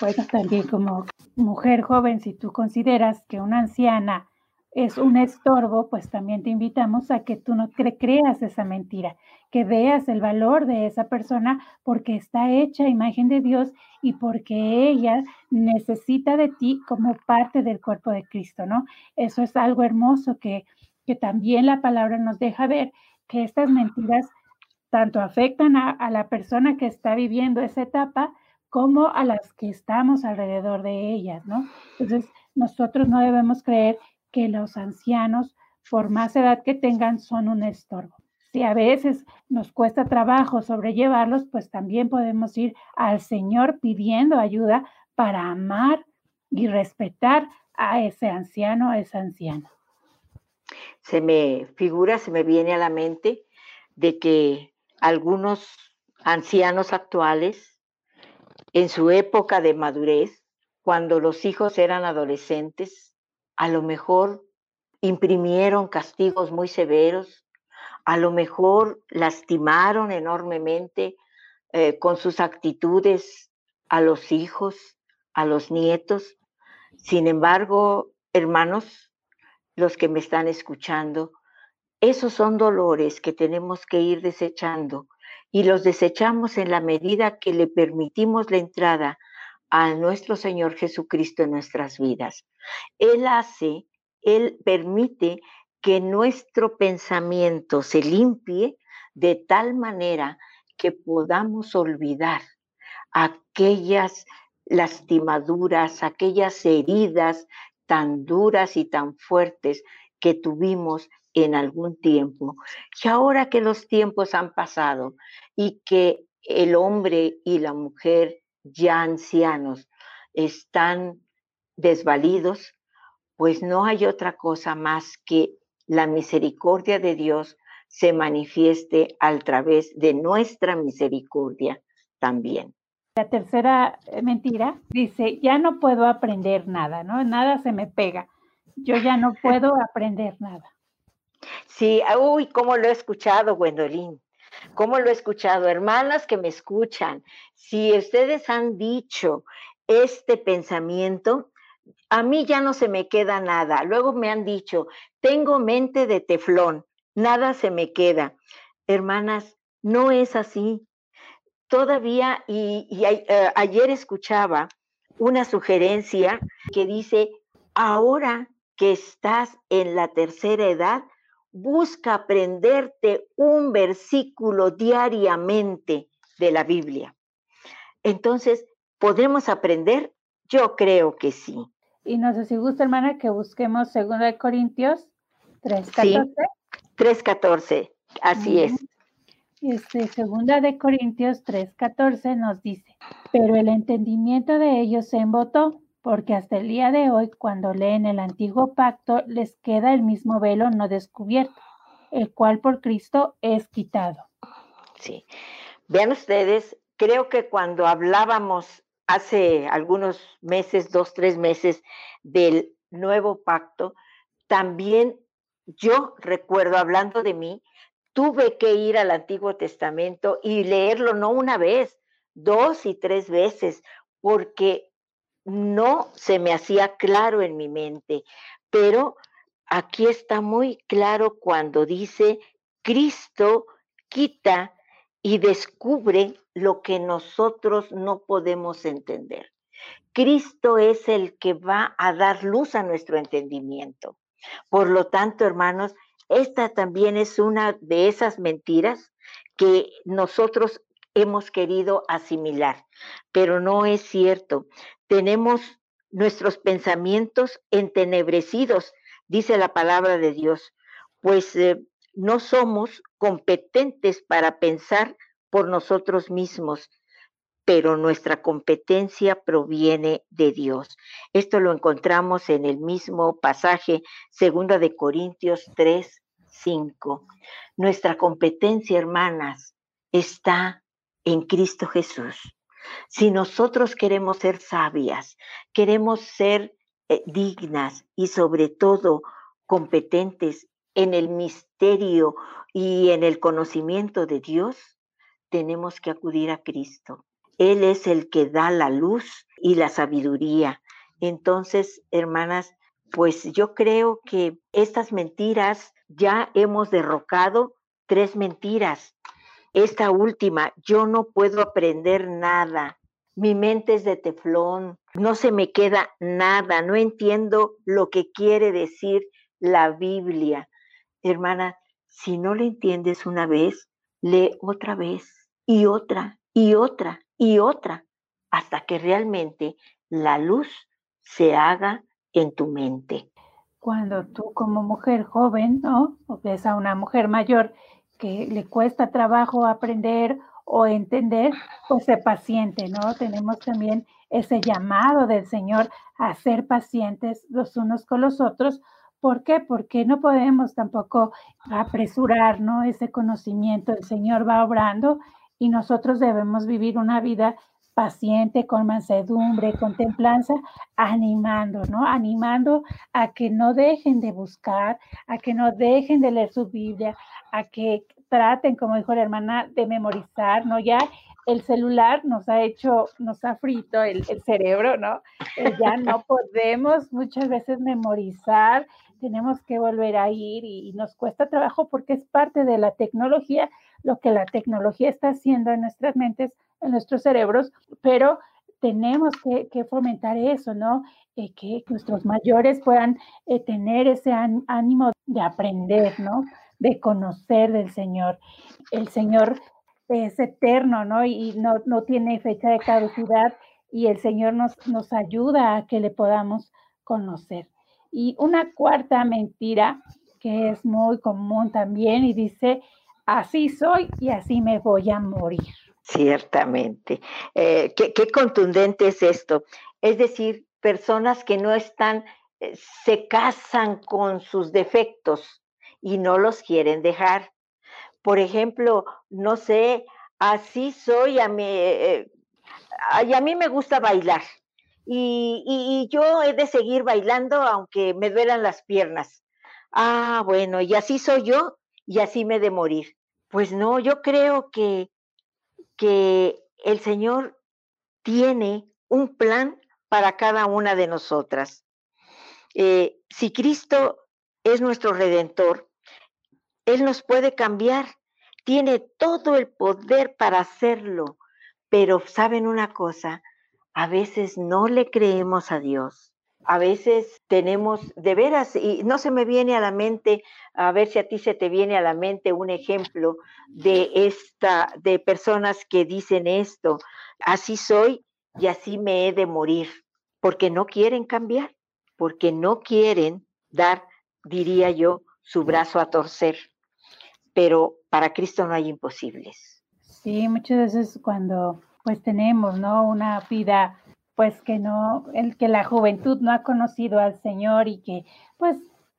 bueno, también como mujer joven, si tú consideras que una anciana es un estorbo, pues también te invitamos a que tú no creas esa mentira, que veas el valor de esa persona porque está hecha imagen de Dios y porque ella necesita de ti como parte del cuerpo de Cristo, ¿no? Eso es algo hermoso que, que también la palabra nos deja ver, que estas mentiras tanto afectan a, a la persona que está viviendo esa etapa como a las que estamos alrededor de ellas, ¿no? Entonces, nosotros no debemos creer que los ancianos, por más edad que tengan, son un estorbo. Si a veces nos cuesta trabajo sobrellevarlos, pues también podemos ir al Señor pidiendo ayuda para amar y respetar a ese anciano, a esa anciana. Se me figura, se me viene a la mente de que algunos ancianos actuales, en su época de madurez, cuando los hijos eran adolescentes, a lo mejor imprimieron castigos muy severos, a lo mejor lastimaron enormemente eh, con sus actitudes a los hijos, a los nietos. Sin embargo, hermanos, los que me están escuchando, esos son dolores que tenemos que ir desechando y los desechamos en la medida que le permitimos la entrada a nuestro Señor Jesucristo en nuestras vidas. Él hace, Él permite que nuestro pensamiento se limpie de tal manera que podamos olvidar aquellas lastimaduras, aquellas heridas tan duras y tan fuertes que tuvimos en algún tiempo. Y ahora que los tiempos han pasado y que el hombre y la mujer ya ancianos están desvalidos, pues no hay otra cosa más que la misericordia de Dios se manifieste a través de nuestra misericordia también. La tercera eh, mentira dice, ya no puedo aprender nada, ¿no? Nada se me pega. Yo ya no puedo aprender nada. Sí, uy, cómo lo he escuchado, Gwendolyn. ¿Cómo lo he escuchado? Hermanas que me escuchan, si ustedes han dicho este pensamiento, a mí ya no se me queda nada. Luego me han dicho, tengo mente de teflón, nada se me queda. Hermanas, no es así. Todavía, y, eh, ayer escuchaba una sugerencia que dice, ahora que estás en la tercera edad, busca aprenderte un versículo diariamente de la Biblia. Entonces, ¿podemos aprender? Yo creo que sí. Y no sé si gusta, hermana, que busquemos 2 Corintios 3.14. Sí, 3.14, así es. Este, segunda de Corintios 3:14 nos dice, pero el entendimiento de ellos se embotó, porque hasta el día de hoy, cuando leen el antiguo pacto, les queda el mismo velo no descubierto, el cual por Cristo es quitado. Sí. Vean ustedes, creo que cuando hablábamos hace algunos meses, dos, tres meses, del nuevo pacto, también yo recuerdo hablando de mí, tuve que ir al Antiguo Testamento y leerlo no una vez, dos y tres veces, porque no se me hacía claro en mi mente. Pero aquí está muy claro cuando dice, Cristo quita y descubre lo que nosotros no podemos entender. Cristo es el que va a dar luz a nuestro entendimiento. Por lo tanto, hermanos, esta también es una de esas mentiras que nosotros hemos querido asimilar, pero no es cierto. Tenemos nuestros pensamientos entenebrecidos, dice la palabra de Dios, pues eh, no somos competentes para pensar por nosotros mismos, pero nuestra competencia proviene de Dios. Esto lo encontramos en el mismo pasaje, segunda de Corintios 3, 5. Nuestra competencia, hermanas, está en Cristo Jesús. Si nosotros queremos ser sabias, queremos ser eh, dignas y sobre todo competentes en el misterio y en el conocimiento de Dios, tenemos que acudir a Cristo. Él es el que da la luz y la sabiduría. Entonces, hermanas, pues yo creo que estas mentiras ya hemos derrocado tres mentiras. Esta última, yo no puedo aprender nada. Mi mente es de teflón, no se me queda nada, no entiendo lo que quiere decir la Biblia. Hermana, si no le entiendes una vez, lee otra vez y otra y otra y otra, hasta que realmente la luz se haga en tu mente. Cuando tú como mujer joven, ¿no? O ves a una mujer mayor que le cuesta trabajo aprender o entender, pues sé paciente, ¿no? Tenemos también ese llamado del Señor a ser pacientes los unos con los otros. ¿Por qué? Porque no podemos tampoco apresurar, ¿no? Ese conocimiento. El Señor va obrando y nosotros debemos vivir una vida paciente, con mansedumbre, con templanza, animando, ¿no? Animando a que no dejen de buscar, a que no dejen de leer su Biblia, a que traten, como dijo la hermana, de memorizar, ¿no? Ya el celular nos ha hecho, nos ha frito el, cerebro, ¿no? Eh, ya no podemos muchas veces memorizar, tenemos que volver a ir y, nos cuesta trabajo porque es parte de la tecnología, lo que la tecnología está haciendo en nuestras mentes, en nuestros cerebros, pero tenemos que, fomentar eso, ¿no? Eh, que nuestros mayores puedan eh, tener ese ánimo de aprender, ¿no? De conocer del Señor. El Señor es eterno, ¿no? Y no, no tiene fecha de caducidad y el Señor nos, nos ayuda a que le podamos conocer. Y una cuarta mentira que es muy común también y dice, así soy y así me voy a morir. Ciertamente. Eh, ¿qué, contundente es esto. Es decir, personas que no están, eh, se casan con sus defectos y no los quieren dejar. Por ejemplo, no sé, así soy, a mí, eh, a mí me gusta bailar y, y, yo he de seguir bailando aunque me duelan las piernas. Ah, bueno, y así soy yo y así me he de morir. Pues no, yo creo que, que el Señor tiene un plan para cada una de nosotras. Eh, si Cristo es nuestro redentor, Él nos puede cambiar, tiene todo el poder para hacerlo, pero saben una cosa, a veces no le creemos a Dios. A veces tenemos, de veras, y no se me viene a la mente, a ver si a ti se te viene a la mente un ejemplo de esta, de personas que dicen esto, así soy y así me he de morir, porque no quieren cambiar, porque no quieren dar, diría yo, su brazo a torcer. Pero para Cristo no hay imposibles. Sí, muchas veces cuando pues tenemos, ¿no? Una vida, pues que no, el que la juventud no ha conocido al Señor y que, pues,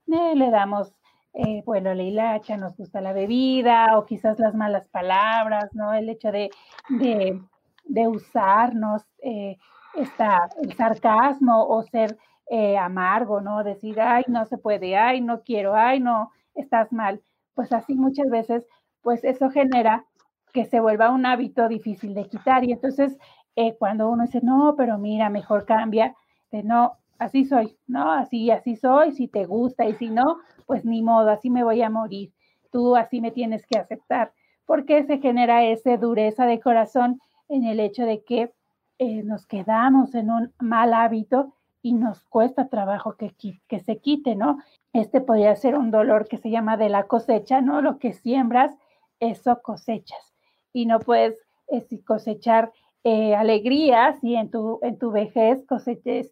eh, le damos, eh, bueno, la hilacha, nos gusta la bebida o quizás las malas palabras, ¿no? El hecho de, de, de usarnos eh, esta, el sarcasmo o ser eh, amargo, ¿no? Decir, ay, no se puede, ay, no quiero, ay, no, estás mal. Pues así muchas veces, pues eso genera que se vuelva un hábito difícil de quitar. Y entonces, eh, cuando uno dice, no, pero mira, mejor cambia, de no, así soy, ¿no? Así, así soy, si te gusta y si no, pues ni modo, así me voy a morir. Tú así me tienes que aceptar. porque se genera esa dureza de corazón en el hecho de que eh, nos quedamos en un mal hábito y nos cuesta trabajo que, que se quite, ¿no? Este podría ser un dolor que se llama de la cosecha, ¿no? Lo que siembras, eso cosechas y no puedes eh, cosechar eh, alegrías y en tu, en tu vejez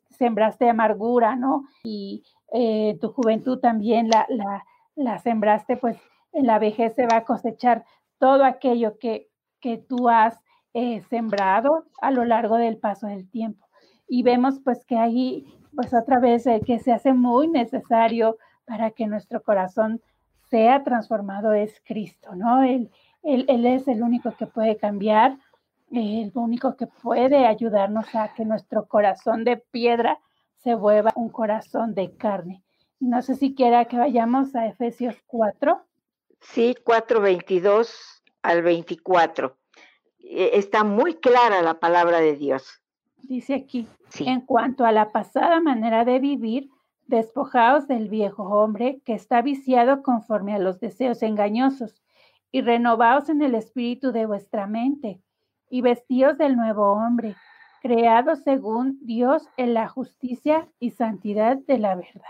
sembraste amargura, ¿no? Y eh, tu juventud también la, la, sembraste, pues en la vejez se va a cosechar todo aquello que, que tú has sembrado a lo largo del paso del tiempo. Y vemos pues que ahí, pues otra vez, que se hace muy necesario para que nuestro corazón sea transformado es Cristo, ¿no? El, él, es el único que puede cambiar, el único que puede ayudarnos a que nuestro corazón de piedra se vuelva un corazón de carne. No sé si quiera que vayamos a Efesios 4. Sí, 4, 22 al 24. E, está muy clara la palabra de Dios. Dice aquí, en cuanto a la pasada manera de vivir, despojaos del viejo hombre que está viciado conforme a los deseos engañosos y renovaos en el espíritu de vuestra mente, y vestíos del nuevo hombre, creado según Dios en la justicia y santidad de la verdad.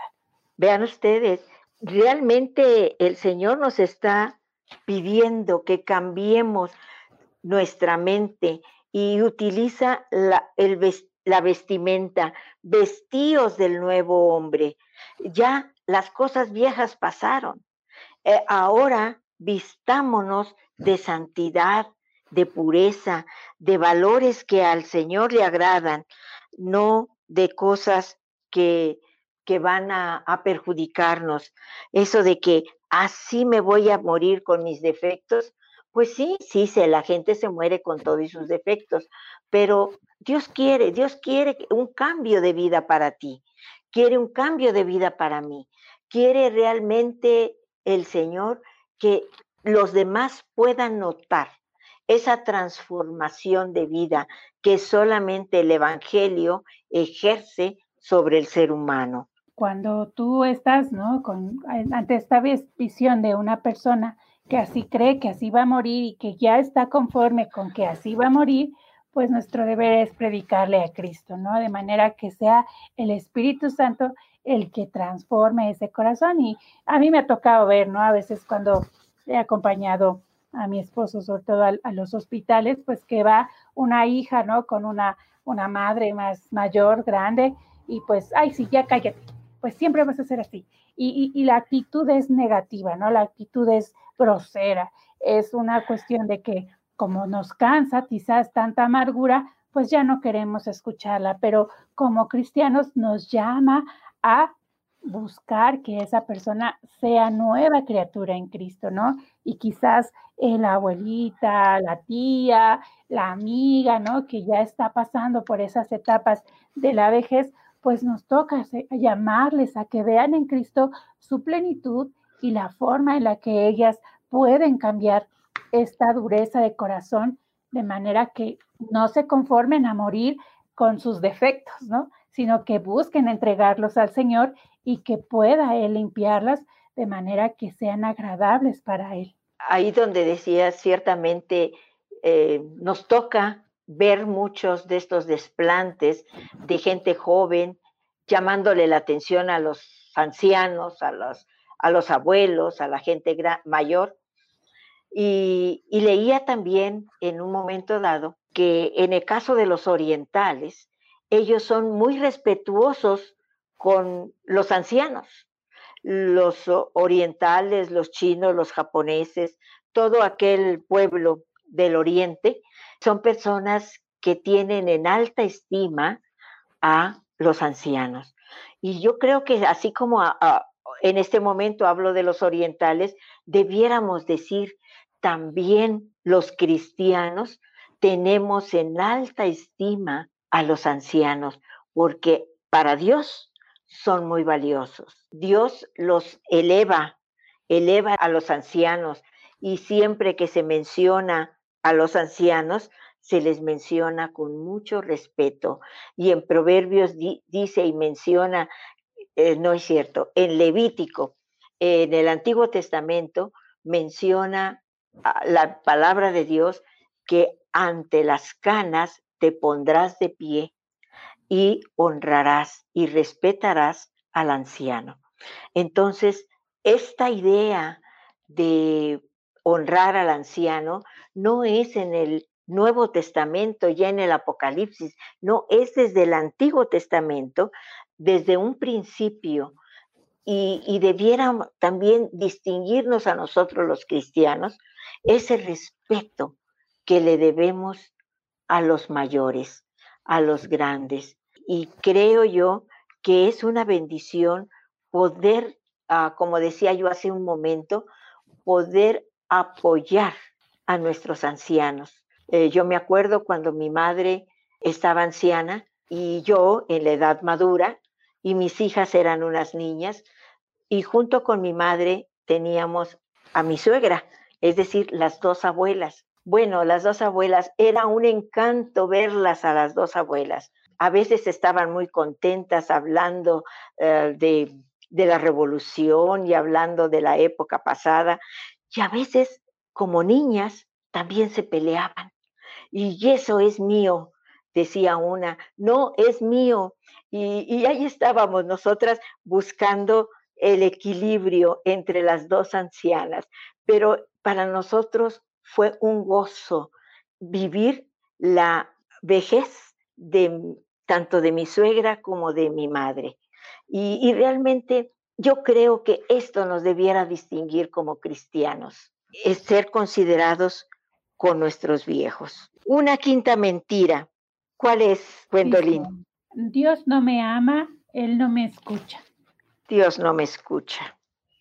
Vean ustedes, realmente el Señor nos está pidiendo que cambiemos nuestra mente y utiliza la, la vestimenta, vestíos del nuevo hombre. Ya las cosas viejas pasaron. Eh, ahora vistámonos de santidad, de pureza, de valores que al Señor le agradan, no de cosas que, que van a, a perjudicarnos. Eso de que así me voy a morir con mis defectos, pues sí, sí, la gente se muere con todos sus defectos, pero Dios quiere, Dios quiere un cambio de vida para ti, quiere un cambio de vida para mí, quiere realmente el Señor que los demás puedan notar esa transformación de vida que solamente el Evangelio ejerce sobre el ser humano. Cuando tú estás, ¿no? Con, ante esta visión de una persona que así cree que así va a morir y que ya está conforme con que así va a morir, pues nuestro deber es predicarle a Cristo, ¿no? De manera que sea el Espíritu Santo el que transforme ese corazón. Y a mí me ha tocado ver, ¿no? A veces cuando he acompañado a mi esposo, sobre todo a, los hospitales, pues que va una hija, ¿no? Con una, una madre más mayor, grande, y pues, ay, sí, ya cállate. pues siempre vas a ser así. Y, y, la actitud es negativa, ¿no? La actitud es grosera. Es una cuestión de que como nos cansa quizás tanta amargura, pues ya no queremos escucharla, pero como cristianos nos llama a buscar que esa persona sea nueva criatura en Cristo, ¿no? Y quizás la abuelita, la tía, la amiga, ¿no? Que ya está pasando por esas etapas de la vejez, pues nos toca llamarles a que vean en Cristo su plenitud y la forma en la que ellas pueden cambiar esta dureza de corazón de manera que no se conformen a morir con sus defectos, ¿no? Sino que busquen entregarlos al Señor y que pueda Él limpiarlas de manera que sean agradables para Él. Ahí donde decía, ciertamente eh, nos toca ver muchos de estos desplantes de gente joven llamándole la atención a los ancianos, a los, a los abuelos, a la gente mayor. Y, y leía también en un momento dado que en el caso de los orientales, ellos son muy respetuosos con los ancianos, los orientales, los chinos, los japoneses, todo aquel pueblo del oriente, son personas que tienen en alta estima a los ancianos. Y yo creo que así como en este momento hablo de los orientales, debiéramos decir también los cristianos tenemos en alta estima a los ancianos, porque para Dios son muy valiosos. Dios los eleva, eleva a los ancianos y siempre que se menciona a los ancianos, se les menciona con mucho respeto. Y en Proverbios dice y menciona, eh, no es cierto, en Levítico, en el Antiguo Testamento, menciona ah, la palabra de Dios que ante las canas te pondrás de pie y honrarás y respetarás al anciano. Entonces, esta idea de honrar al anciano no es en el Nuevo Testamento, ya en el Apocalipsis, no es desde el Antiguo Testamento, desde un principio, y, debiera también distinguirnos a nosotros los cristianos ese respeto que le debemos a los mayores, a los grandes. Y creo yo que es una bendición poder, ah, como decía yo hace un momento, poder apoyar a nuestros ancianos. Eh, yo me acuerdo cuando mi madre estaba anciana y yo en la edad madura y mis hijas eran unas niñas y junto con mi madre teníamos a mi suegra, es decir, las dos abuelas. Bueno, las dos abuelas, era un encanto verlas a las dos abuelas. A veces estaban muy contentas hablando eh, de, la revolución y hablando de la época pasada. Y a veces, como niñas, también se peleaban. Y eso es mío, decía una, no es mío. Y, y, ahí estábamos nosotras buscando el equilibrio entre las dos ancianas. Pero para nosotros fue un gozo vivir la vejez de tanto de mi suegra como de mi madre. Y, realmente yo creo que esto nos debiera distinguir como cristianos, es ser considerados con nuestros viejos. Una quinta mentira. ¿Cuál es, Gwendolyn? Dios no me ama, Él no me escucha. Dios no me escucha.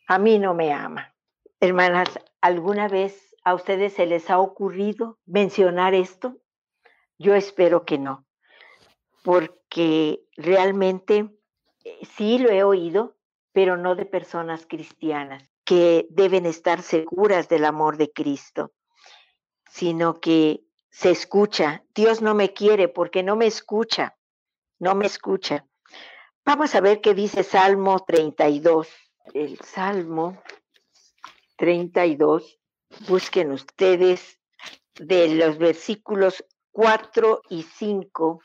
A mí no me ama. Hermanas, ¿alguna vez ¿A ustedes se les ha ocurrido mencionar esto? Yo espero que no, porque realmente eh, sí lo he oído, pero no de personas cristianas que deben estar seguras del amor de Cristo, sino que se escucha. Dios no me quiere porque no me escucha, no me escucha. Vamos a ver qué dice Salmo 32. El Salmo 32 busquen ustedes de los versículos 4 y 5,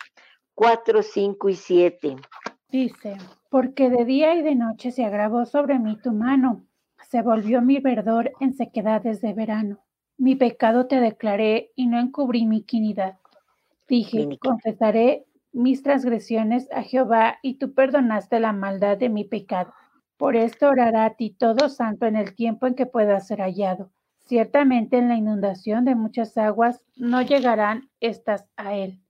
4, 5 y 7. Dice, porque de día y de noche se agravó sobre mí tu mano, se volvió mi verdor en sequedades de verano. Mi pecado te declaré y no encubrí mi quinidad. Dije, confesaré mis transgresiones a Jehová y tú perdonaste la maldad de mi pecado. Por esto orará a ti todo santo en el tiempo en que pueda ser hallado. Ciertamente en la inundación de muchas aguas no llegarán estas a él.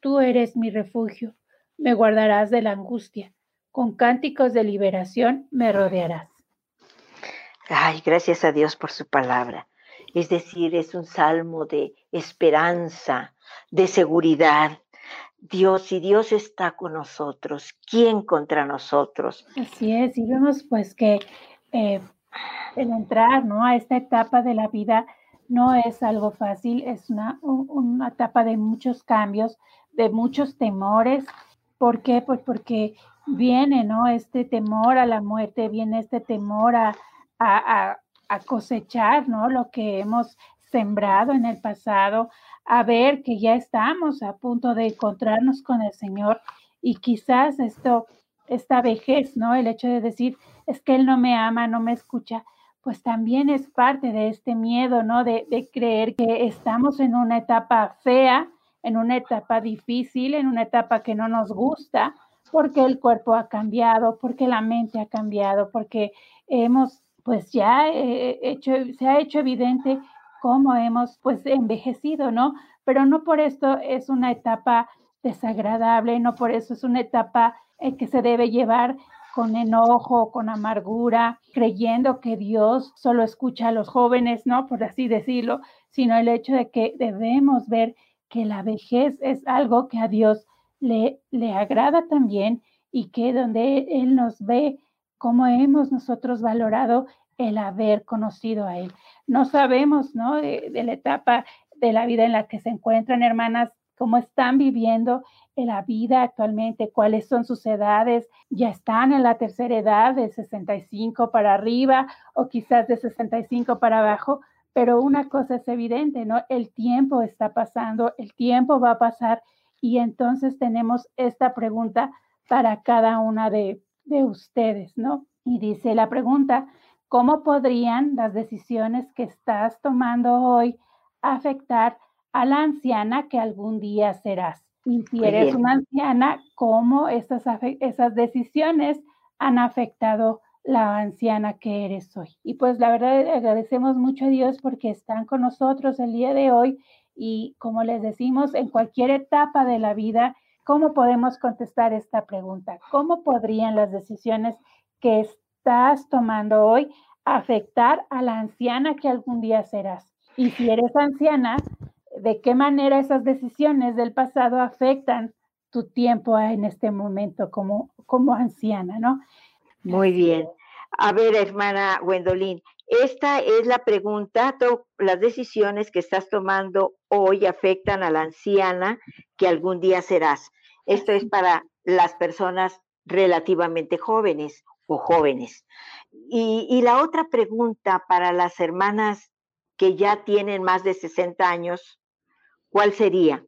Tú eres mi refugio, me guardarás de la angustia, con cánticos de liberación me rodearás. Ay, gracias a Dios por su palabra. Es decir, es un salmo de esperanza, de seguridad. Dios, y Dios está con nosotros, ¿quién contra nosotros? Así es, y vemos pues que eh, el entrar ¿no? a esta etapa de la vida no es algo fácil, es una, una etapa de muchos cambios, de muchos temores. ¿Por qué? Pues porque viene, ¿no? Este temor a la muerte, viene este temor a, a, cosechar, ¿no? Lo que hemos sembrado en el pasado, a ver que ya estamos a punto de encontrarnos con el Señor y quizás esto, esta vejez, ¿no? El hecho de decir, es que Él no me ama, no me escucha, pues también es parte de este miedo, ¿no? De, de creer que estamos en una etapa fea, en una etapa difícil, en una etapa que no nos gusta, porque el cuerpo ha cambiado, porque la mente ha cambiado, porque hemos pues ya eh, hecho, se ha hecho evidente cómo hemos pues envejecido, ¿no? Pero no por esto es una etapa desagradable, no por eso es una etapa eh, que se debe llevar con enojo, con amargura, creyendo que Dios solo escucha a los jóvenes, ¿no? Por así decirlo, sino el hecho de que debemos ver que la vejez es algo que a Dios le, le agrada también y que donde Él nos ve cómo hemos nosotros valorado el haber conocido a Él. No sabemos, ¿no? De, la etapa de la vida en la que se encuentran, hermanas, cómo están viviendo la vida actualmente, cuáles son sus edades, ya están en la tercera edad de 65 para arriba o quizás de 65 para abajo, pero una cosa es evidente, ¿no? El tiempo está pasando, el tiempo va a pasar y entonces tenemos esta pregunta para cada una de, de ustedes, ¿no? Y dice la pregunta, ¿Cómo podrían las decisiones que estás tomando hoy afectar a la anciana que algún día serás? Y si eres una anciana, ¿cómo esas, esas decisiones han afectado la anciana que eres hoy? Y pues la verdad agradecemos mucho a Dios porque están con nosotros el día de hoy y como les decimos, en cualquier etapa de la vida, ¿cómo podemos contestar esta pregunta? ¿Cómo podrían las decisiones que estás tomando hoy afectar a la anciana que algún día serás. Y si eres anciana, ¿de qué manera esas decisiones del pasado afectan tu tiempo en este momento como, como anciana, ¿no? Muy bien. A ver, hermana Gwendolyn, esta es la pregunta, las decisiones que estás tomando hoy afectan a la anciana que algún día serás. Esto es para las personas relativamente jóvenes o jóvenes. Y, la otra pregunta para las hermanas que ya tienen más de 60 años, ¿cuál sería?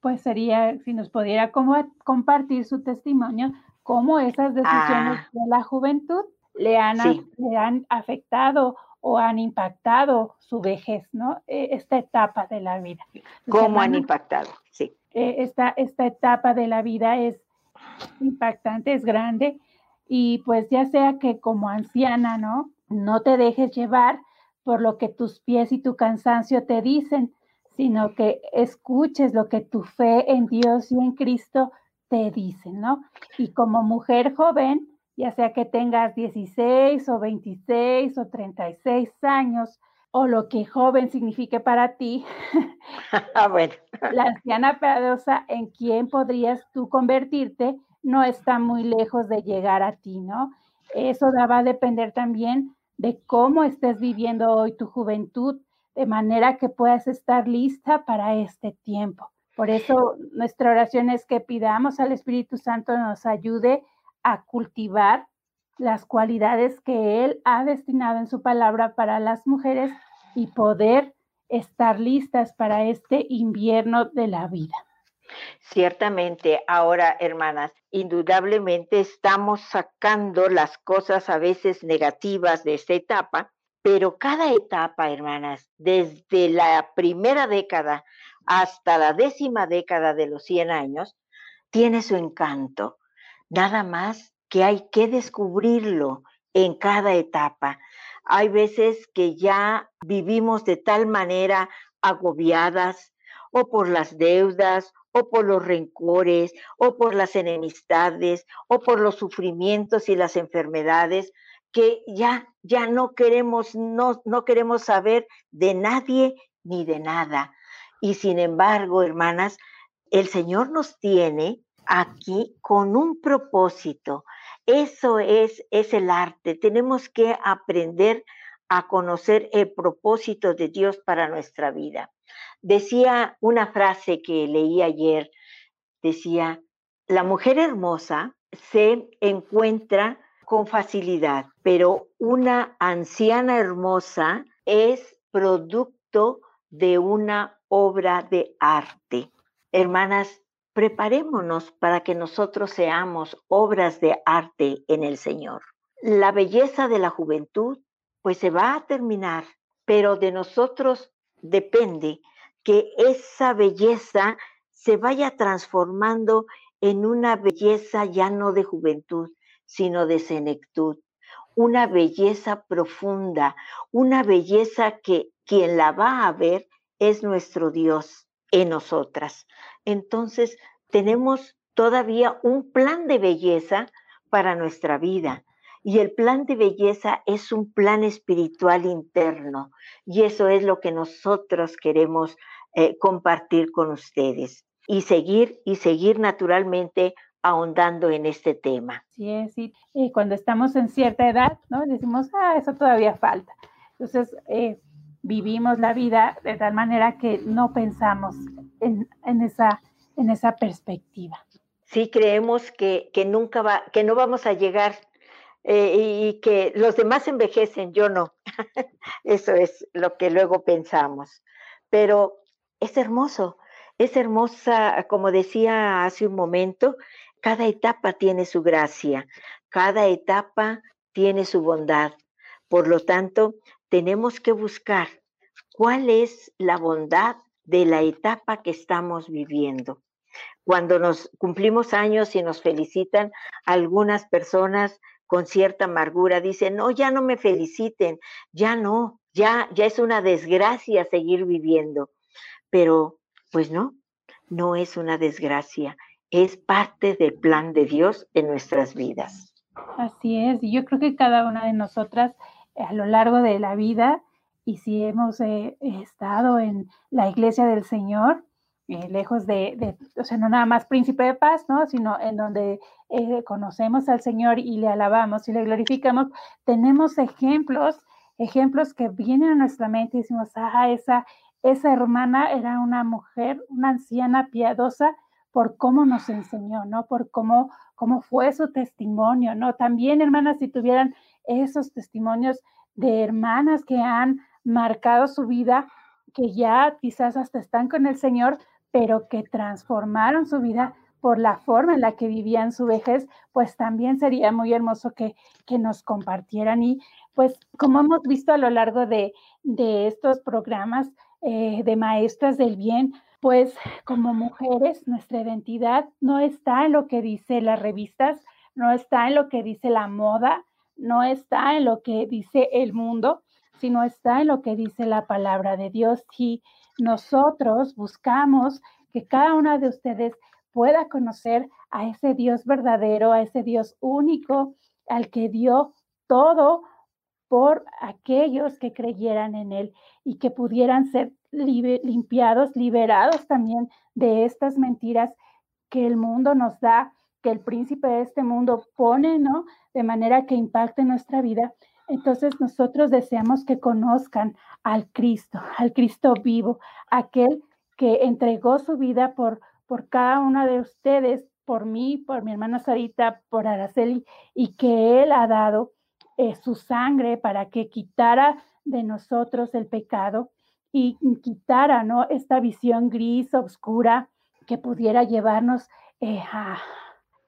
Pues sería si nos pudiera como compartir su testimonio, cómo esas decisiones ah. de la juventud le han, le han afectado o han impactado su vejez, ¿no? E, esta etapa de la vida. ¿Cómo han impactado? Sí. E, esta, esta etapa de la vida es impactante, es grande y pues ya sea que como anciana, ¿no? No te dejes llevar por lo que tus pies y tu cansancio te dicen, sino que escuches lo que tu fe en Dios y en Cristo te dicen, ¿no? Y como mujer joven, ya sea que tengas 16 o 26 o 36 años, o lo que joven signifique para ti, ah, bueno. la anciana piadosa en quién podrías tú convertirte no está muy lejos de llegar a ti, ¿no? Eso va a depender también de cómo estés viviendo hoy tu juventud, de manera que puedas estar lista para este tiempo. Por eso nuestra oración es que pidamos al Espíritu Santo nos ayude a cultivar las cualidades que Él ha destinado en su palabra para las mujeres y poder estar listas para este invierno de la vida. Ciertamente, ahora, hermanas, indudablemente estamos sacando las cosas a veces negativas de esta etapa, pero cada etapa, hermanas, desde la primera década hasta la décima década de los 100 años, tiene su encanto. Nada más que hay que descubrirlo en cada etapa. Hay veces que ya vivimos de tal manera agobiadas o por las deudas o por los rencores o por las enemistades o por los sufrimientos y las enfermedades que ya ya no queremos no no queremos saber de nadie ni de nada. Y sin embargo, hermanas, el Señor nos tiene aquí con un propósito. Eso es, es el arte. Tenemos que aprender a conocer el propósito de Dios para nuestra vida. Decía una frase que leí ayer, decía, la mujer hermosa se encuentra con facilidad, pero una anciana hermosa es producto de una obra de arte. Hermanas, preparémonos para que nosotros seamos obras de arte en el Señor. La belleza de la juventud, pues se va a terminar, pero de nosotros depende que esa belleza se vaya transformando en una belleza ya no de juventud, sino de senectud, una belleza profunda, una belleza que quien la va a ver es nuestro Dios en nosotras. Entonces, tenemos todavía un plan de belleza para nuestra vida. Y el plan de belleza es un plan espiritual interno. Y eso es lo que nosotros queremos eh, compartir con ustedes. Y seguir, y seguir naturalmente ahondando en este tema. Sí, es, y cuando estamos en cierta edad, ¿no? Decimos, ah, eso todavía falta. Entonces, eh, vivimos la vida de tal manera que no pensamos en, esa, en esa perspectiva. Sí, creemos que, nunca va, que no vamos a llegar eh, y que los demás envejecen, yo no. Eso es lo que luego pensamos. Pero es hermoso, es hermosa, como decía hace un momento, cada etapa tiene su gracia, cada etapa tiene su bondad. Por lo tanto, tenemos que buscar cuál es la bondad de la etapa que estamos viviendo. Cuando nos cumplimos años y nos felicitan, algunas personas con cierta amargura dicen, no, ya no me feliciten, ya no, ya, ya es una desgracia seguir viviendo. Pero, pues no, no es una desgracia, es parte del plan de Dios en nuestras vidas. Así es, y yo creo que cada una de nosotras a lo largo de la vida y si hemos eh, estado en la iglesia del Señor, eh, lejos de, o sea, no nada más príncipe de paz, ¿no? Sino en donde eh, conocemos al Señor y le alabamos y le glorificamos, tenemos ejemplos, ejemplos que vienen a nuestra mente y decimos, ah, esa, esa hermana era una mujer, una anciana piadosa por cómo nos enseñó, ¿no? Por cómo, cómo fue su testimonio, ¿no? También, hermanas, si tuvieran esos testimonios de hermanas que han marcado su vida, que ya quizás hasta están con el Señor, pero que transformaron su vida por la forma en la que vivían su vejez, pues también sería muy hermoso que, que nos compartieran. Y pues como hemos visto a lo largo de, de estos programas eh, de maestras del bien, pues como mujeres nuestra identidad no está en lo que dice las revistas, no está en lo que dice la moda, no está en lo que dice el mundo, sino está en lo que dice la palabra de Dios. Y nosotros buscamos que cada una de ustedes pueda conocer a ese Dios verdadero, a ese Dios único, al que dio todo por aquellos que creyeran en Él y que pudieran ser limpiados, liberados también de estas mentiras que el mundo nos da, que el príncipe de este mundo pone, ¿no? De manera que impacte nuestra vida entonces nosotros deseamos que conozcan al Cristo, al Cristo vivo, aquel que entregó su vida por, por cada una de ustedes, por mí, por mi hermana Sarita, por Araceli, y que Él ha dado eh, su sangre para que quitara de nosotros el pecado y quitara ¿no? esta visión gris, oscura, que pudiera llevarnos eh, a,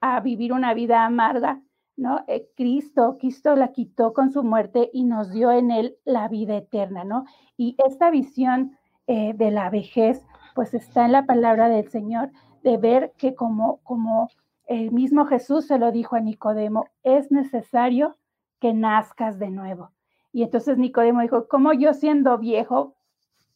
a vivir una vida amarga ¿no? Eh, Cristo, Cristo la quitó con su muerte y nos dio en él la vida eterna, ¿no? Y esta visión eh, de la vejez, pues está en la palabra del Señor, de ver que como, como el mismo Jesús se lo dijo a Nicodemo, es necesario que nazcas de nuevo. Y entonces Nicodemo dijo, ¿cómo yo siendo viejo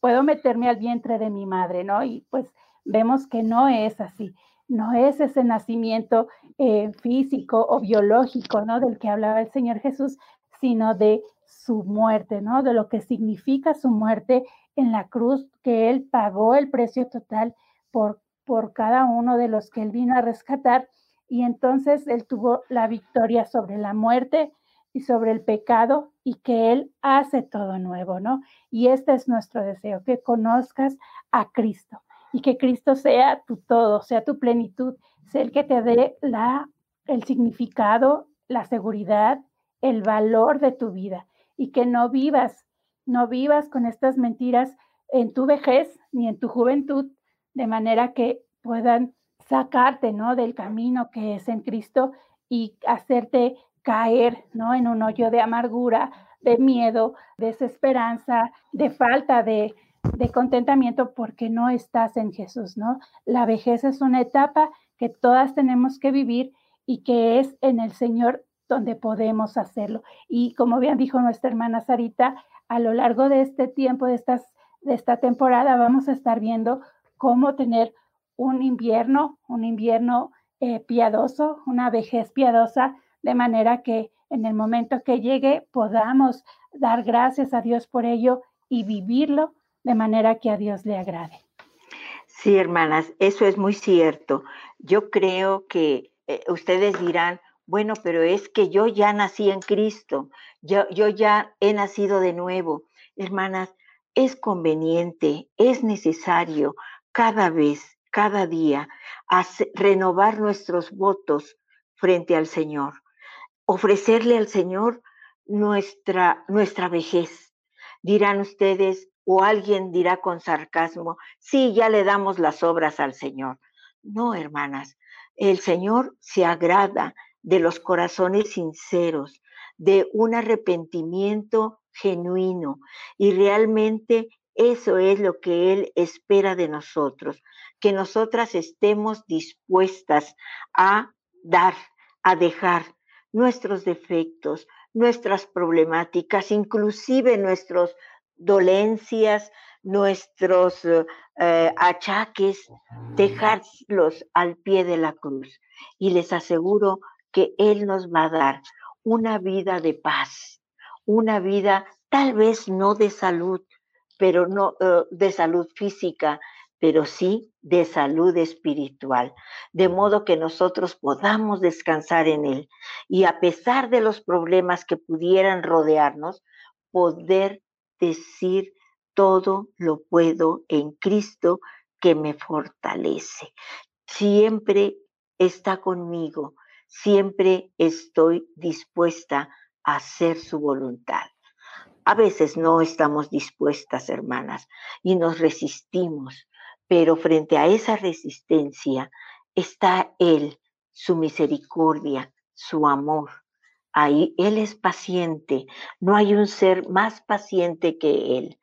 puedo meterme al vientre de mi madre? ¿No? Y pues vemos que no es así, no es ese nacimiento eh, físico o biológico, ¿no? Del que hablaba el Señor Jesús, sino de su muerte, ¿no? De lo que significa su muerte en la cruz, que Él pagó el precio total por, por cada uno de los que Él vino a rescatar. Y entonces Él tuvo la victoria sobre la muerte y sobre el pecado y que Él hace todo nuevo, ¿no? Y este es nuestro deseo, que conozcas a Cristo y que Cristo sea tu todo, sea tu plenitud, sea el que te dé la, el significado, la seguridad, el valor de tu vida y que no vivas, no vivas con estas mentiras en tu vejez ni en tu juventud, de manera que puedan sacarte, ¿no? Del camino que es en Cristo y hacerte caer, ¿no? En un hoyo de amargura, de miedo, desesperanza, de falta de, de contentamiento porque no estás en Jesús, ¿no? La vejez es una etapa que todas tenemos que vivir y que es en el Señor donde podemos hacerlo. Y como bien dijo nuestra hermana Sarita, a lo largo de este tiempo, de, estas, de esta temporada, vamos a estar viendo cómo tener un invierno, un invierno eh, piadoso, una vejez piadosa, de manera que en el momento que llegue podamos dar gracias a Dios por ello y vivirlo de manera que a Dios le agrade. Sí, hermanas, eso es muy cierto. Yo creo que eh, ustedes dirán, bueno, pero es que yo ya nací en Cristo, yo, yo ya he nacido de nuevo. Hermanas, es conveniente, es necesario cada vez, cada día, renovar nuestros votos frente al Señor, ofrecerle al Señor nuestra, nuestra vejez. Dirán ustedes, o alguien dirá con sarcasmo, sí, ya le damos las obras al Señor. No, hermanas, el Señor se agrada de los corazones sinceros, de un arrepentimiento genuino. Y realmente eso es lo que Él espera de nosotros, que nosotras estemos dispuestas a dar, a dejar nuestros defectos, nuestras problemáticas, inclusive nuestros dolencias, nuestros eh, achaques, dejarlos al pie de la cruz. Y les aseguro que Él nos va a dar una vida de paz, una vida tal vez no de salud, pero no eh, de salud física, pero sí de salud espiritual, de modo que nosotros podamos descansar en Él y a pesar de los problemas que pudieran rodearnos, poder decir todo lo puedo en Cristo que me fortalece. Siempre está conmigo, siempre estoy dispuesta a hacer su voluntad. A veces no estamos dispuestas, hermanas, y nos resistimos, pero frente a esa resistencia está Él, su misericordia, su amor, Ahí Él es paciente, no hay un ser más paciente que Él,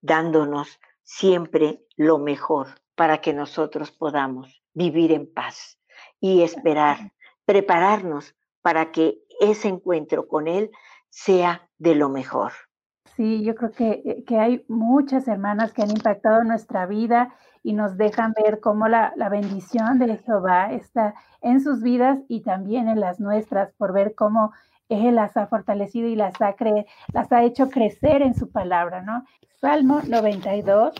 dándonos siempre lo mejor para que nosotros podamos vivir en paz y esperar, prepararnos para que ese encuentro con Él sea de lo mejor. Sí, yo creo que, eh, que hay muchas hermanas que han impactado nuestra vida y nos dejan ver cómo la, la, bendición de Jehová está en sus vidas y también en las nuestras, por ver cómo él las ha fortalecido y las ha, las ha hecho crecer en su palabra, ¿no? Salmo 92,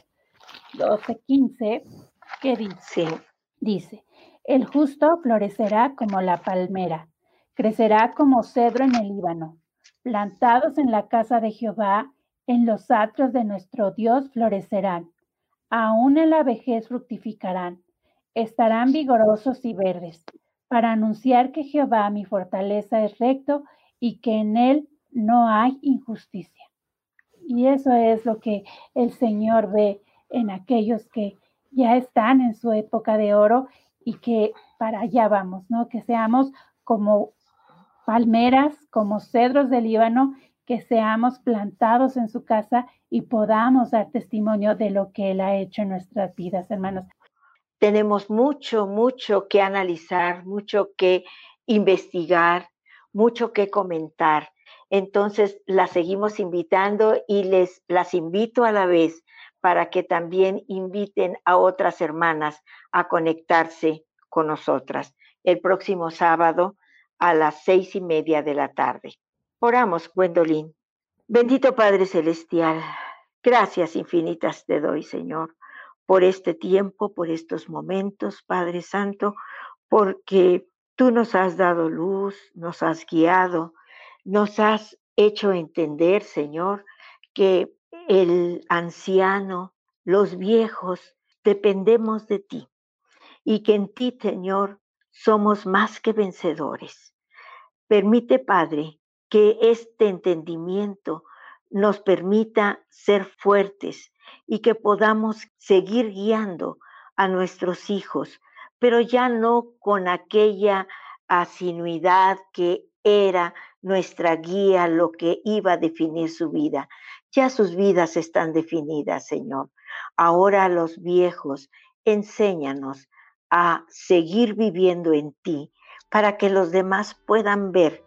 12, 15, ¿qué dice? Dice, el justo florecerá como la palmera, crecerá como cedro en el Líbano, plantados en la casa de Jehová, en los atrios de nuestro Dios florecerán, aún en la vejez fructificarán, estarán vigorosos y verdes, para anunciar que Jehová mi fortaleza es recto y que en Él no hay injusticia. Y eso es lo que el Señor ve en aquellos que ya están en su época de oro y que para allá vamos, ¿no? Que seamos como palmeras, como cedros del Líbano, que seamos plantados en su casa y podamos dar testimonio de lo que Él ha hecho en nuestras vidas, hermanos. tenemos mucho, mucho que analizar, mucho que investigar, mucho que comentar. Entonces, las seguimos invitando y les las invito a la vez para que también inviten a otras hermanas a conectarse con nosotras el próximo sábado a las seis y media de la tarde. Oramos, Gwendolyn. Bendito Padre Celestial, gracias infinitas te doy, Señor, por este tiempo, por estos momentos, Padre Santo, porque tú nos has dado luz, nos has guiado, nos has hecho entender, Señor, que el anciano, los viejos, dependemos de ti y que en ti, Señor, somos más que vencedores. Permite, Padre, que este entendimiento nos permita ser fuertes y que podamos seguir guiando a nuestros hijos, pero ya no con aquella asinuidad que era nuestra guía, lo que iba a definir su vida. Ya sus vidas están definidas, Señor. Ahora los viejos, enséñanos a seguir viviendo en ti para que los demás puedan ver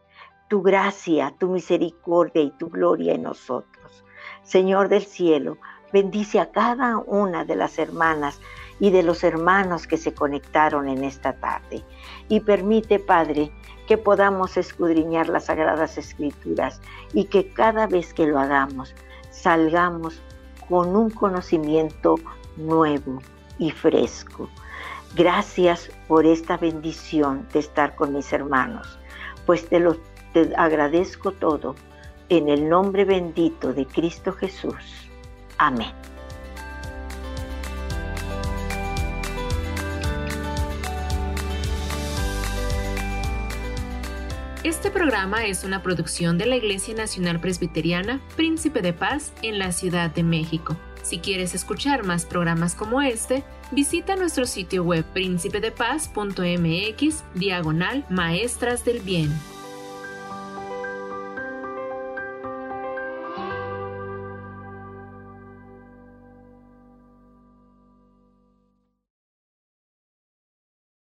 tu gracia, tu misericordia y tu gloria en nosotros. Señor del cielo, bendice a cada una de las hermanas y de los hermanos que se conectaron en esta tarde. Y permite, Padre, que podamos escudriñar las sagradas escrituras y que cada vez que lo hagamos salgamos con un conocimiento nuevo y fresco. Gracias por esta bendición de estar con mis hermanos, pues te lo agradezco todo en el nombre bendito de Cristo Jesús. Amén. Este programa es una producción de la Iglesia Nacional Presbiteriana Príncipe de Paz en la Ciudad de México. Si quieres escuchar más programas como este, visita nuestro sitio web príncipedepaz.mx diagonal maestras del bien.